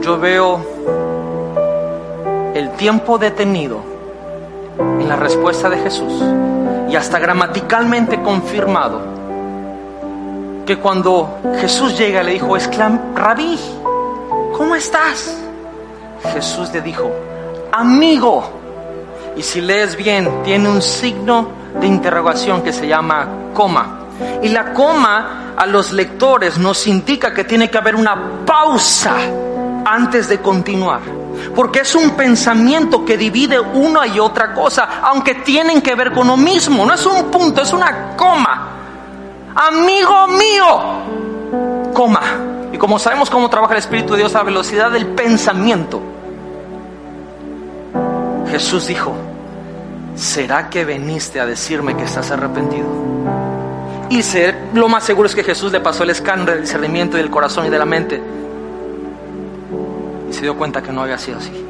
yo veo el tiempo detenido en la respuesta de Jesús y hasta gramaticalmente confirmado que cuando Jesús llega le dijo, exclam, rabí, ¿cómo estás? Jesús le dijo, amigo. Y si lees bien, tiene un signo de interrogación que se llama coma. Y la coma a los lectores nos indica que tiene que haber una pausa antes de continuar. Porque es un pensamiento que divide una y otra cosa, aunque tienen que ver con lo mismo. No es un punto, es una coma. Amigo mío, coma. Y como sabemos cómo trabaja el Espíritu de Dios a velocidad del pensamiento, Jesús dijo, ¿será que veniste a decirme que estás arrepentido? Y se- lo más seguro es que Jesús le pasó el escáner del discernimiento y del corazón y de la mente. Y se dio cuenta que no había sido así.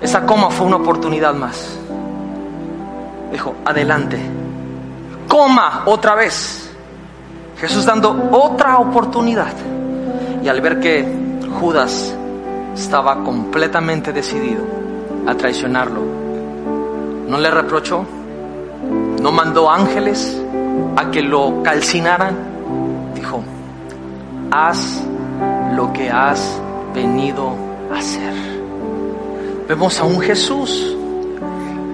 Esa coma fue una oportunidad más. Dijo, adelante. Coma otra vez. Jesús dando otra oportunidad. Y al ver que Judas estaba completamente decidido a traicionarlo, no le reprochó, no mandó ángeles a que lo calcinaran. Dijo, haz lo que has venido a hacer. Vemos a un Jesús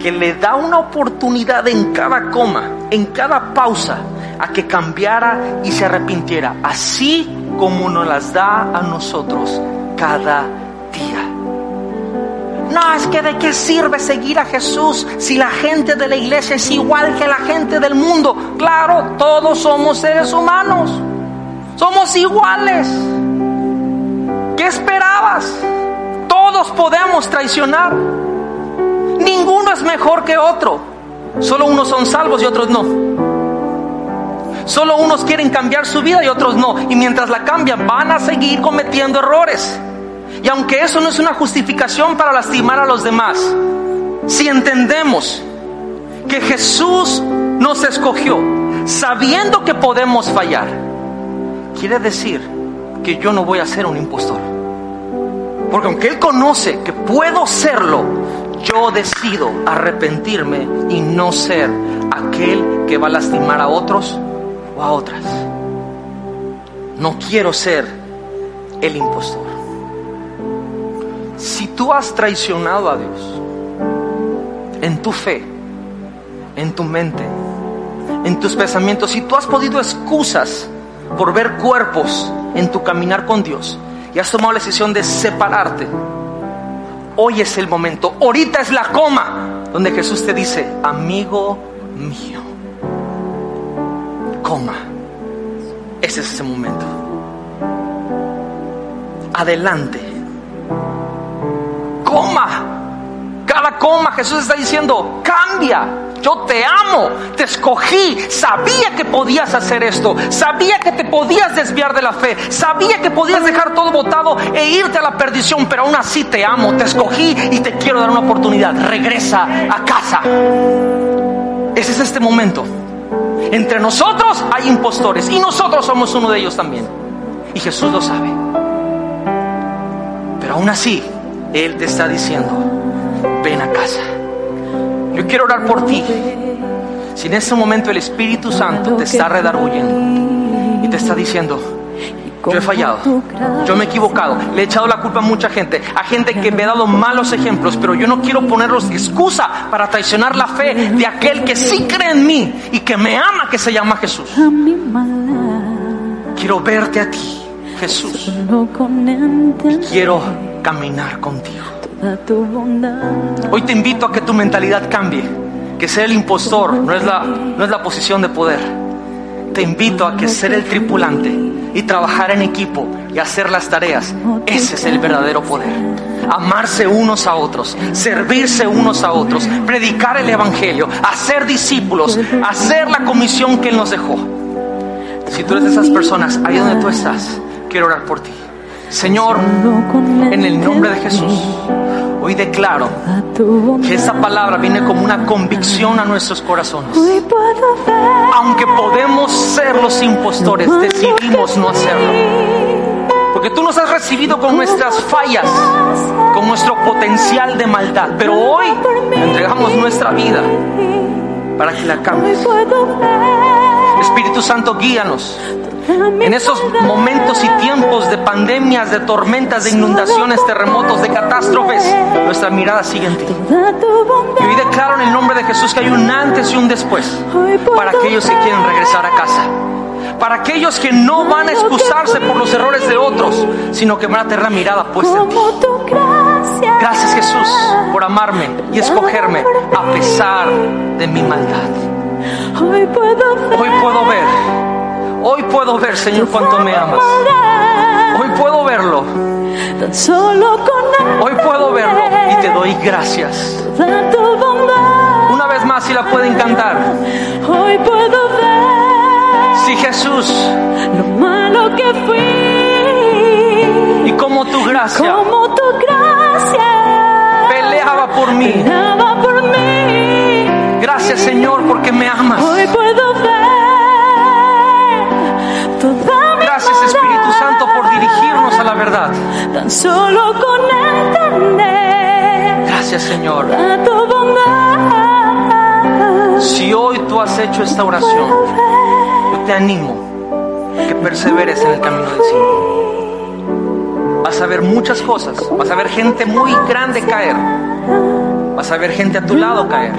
que le da una oportunidad en cada coma, en cada pausa, a que cambiara y se arrepintiera, así como nos las da a nosotros cada día. No, es que de qué sirve seguir a Jesús si la gente de la iglesia es igual que la gente del mundo. Claro, todos somos seres humanos. Somos iguales. ¿Qué esperabas? Todos podemos traicionar. Ninguno es mejor que otro. Solo unos son salvos y otros no. Solo unos quieren cambiar su vida y otros no. Y mientras la cambian, van a seguir cometiendo errores. Y aunque eso no es una justificación para lastimar a los demás, si entendemos que Jesús nos escogió sabiendo que podemos fallar, quiere decir que yo no voy a ser un impostor. Porque aunque Él conoce que puedo serlo, yo decido arrepentirme y no ser aquel que va a lastimar a otros o a otras. No quiero ser el impostor. Si tú has traicionado a Dios en tu fe, en tu mente, en tus pensamientos, si tú has podido excusas por ver cuerpos en tu caminar con Dios y has tomado la decisión de separarte, hoy es el momento, ahorita es la coma donde Jesús te dice, amigo mío, coma, ese es ese momento. Adelante, coma, cada coma Jesús está diciendo, cambia, yo te amo, te escogí, sabía que podías hacer esto, sabía que te podías desviar de la fe, sabía que podías dejar todo botado e irte a la perdición, pero aún así te amo, te escogí y te quiero dar una oportunidad. Regresa a casa. Ese es este momento. Entre nosotros hay impostores y nosotros somos uno de ellos también. Y Jesús lo sabe. Pero aún así, Él te está diciendo, ven a casa. Yo quiero orar por ti. Si en este momento el Espíritu Santo te está redarguyendo y te está diciendo, yo he fallado, yo me he equivocado, le he echado la culpa a mucha gente, a gente que me ha dado malos ejemplos, pero yo no quiero ponerlos de excusa para traicionar la fe de aquel que sí cree en mí y que me ama, que se llama Jesús. Quiero verte a ti, Jesús. Quiero caminar contigo. Hoy te invito a que tu mentalidad cambie, que ser el impostor no es la, no es la posición de poder. Te invito a que ser el tripulante y trabajar en equipo y hacer las tareas, ese es el verdadero poder. Amarse unos a otros, servirse unos a otros, predicar el Evangelio, hacer discípulos, hacer la comisión que Él nos dejó. Si tú eres de esas personas, ahí donde tú estás, quiero orar por ti. Señor, en el nombre de Jesús, hoy declaro que esa palabra viene como una convicción a nuestros corazones. Aunque podemos ser los impostores, decidimos no hacerlo. Porque tú nos has recibido con nuestras fallas, con nuestro potencial de maldad. Pero hoy entregamos nuestra vida para que la cambies. Espíritu Santo, guíanos en esos momentos y tiempos de pandemias, de tormentas, de inundaciones, terremotos, de catástrofes, nuestra mirada sigue en ti. Y hoy declaro en el nombre de Jesús que hay un antes y un después para aquellos que quieren regresar a casa. Para aquellos que no van a excusarse por los errores de otros, sino que van a tener la mirada puesta en ti. Gracias Jesús por amarme y escogerme a pesar de mi maldad. Hoy puedo ver Hoy puedo ver, Señor, cuánto me amas. Hoy puedo verlo. Hoy puedo verlo y te doy gracias. Una vez más, si la pueden cantar. Hoy puedo ver Sí, Jesús. lo malo que fui. Y como tu gracia Como tu gracia peleaba por mí. peleaba por mí. Gracias, Señor, porque me amas. Hoy puedo ver la verdad. Tan solo con entender Gracias, Señor. a tu bondad. Si hoy tú has hecho esta oración, yo te animo a que perseveres en el camino del Señor. Vas a ver muchas cosas. Vas a ver gente muy grande caer. Vas a ver gente a tu lado caer.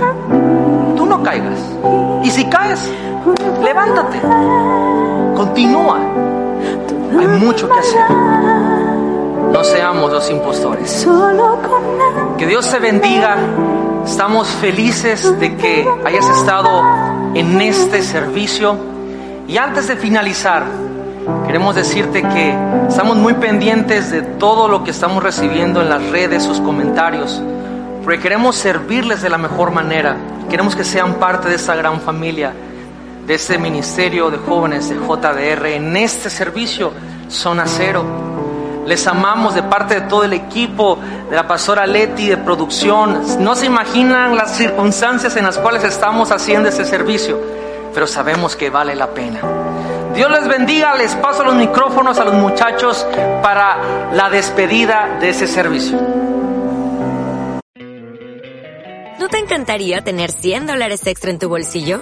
Tú no caigas. Y si caes, levántate. Continúa. Hay mucho que hacer. No seamos los impostores. Que Dios te bendiga. Estamos felices de que hayas estado en este servicio. Y antes de finalizar, queremos decirte que estamos muy pendientes de todo lo que estamos recibiendo en las redes, sus comentarios, porque queremos servirles de la mejor manera. Queremos que sean parte de esta gran familia, de este ministerio de jóvenes de JDR en este servicio, Zona Cero. Les amamos de parte de todo el equipo, de la pastora Leti, de producción. No se imaginan las circunstancias en las cuales estamos haciendo este servicio, pero sabemos que vale la pena. Dios les bendiga, les paso los micrófonos a los muchachos para la despedida de ese servicio. ¿No te encantaría tener 100 dólares extra en tu bolsillo?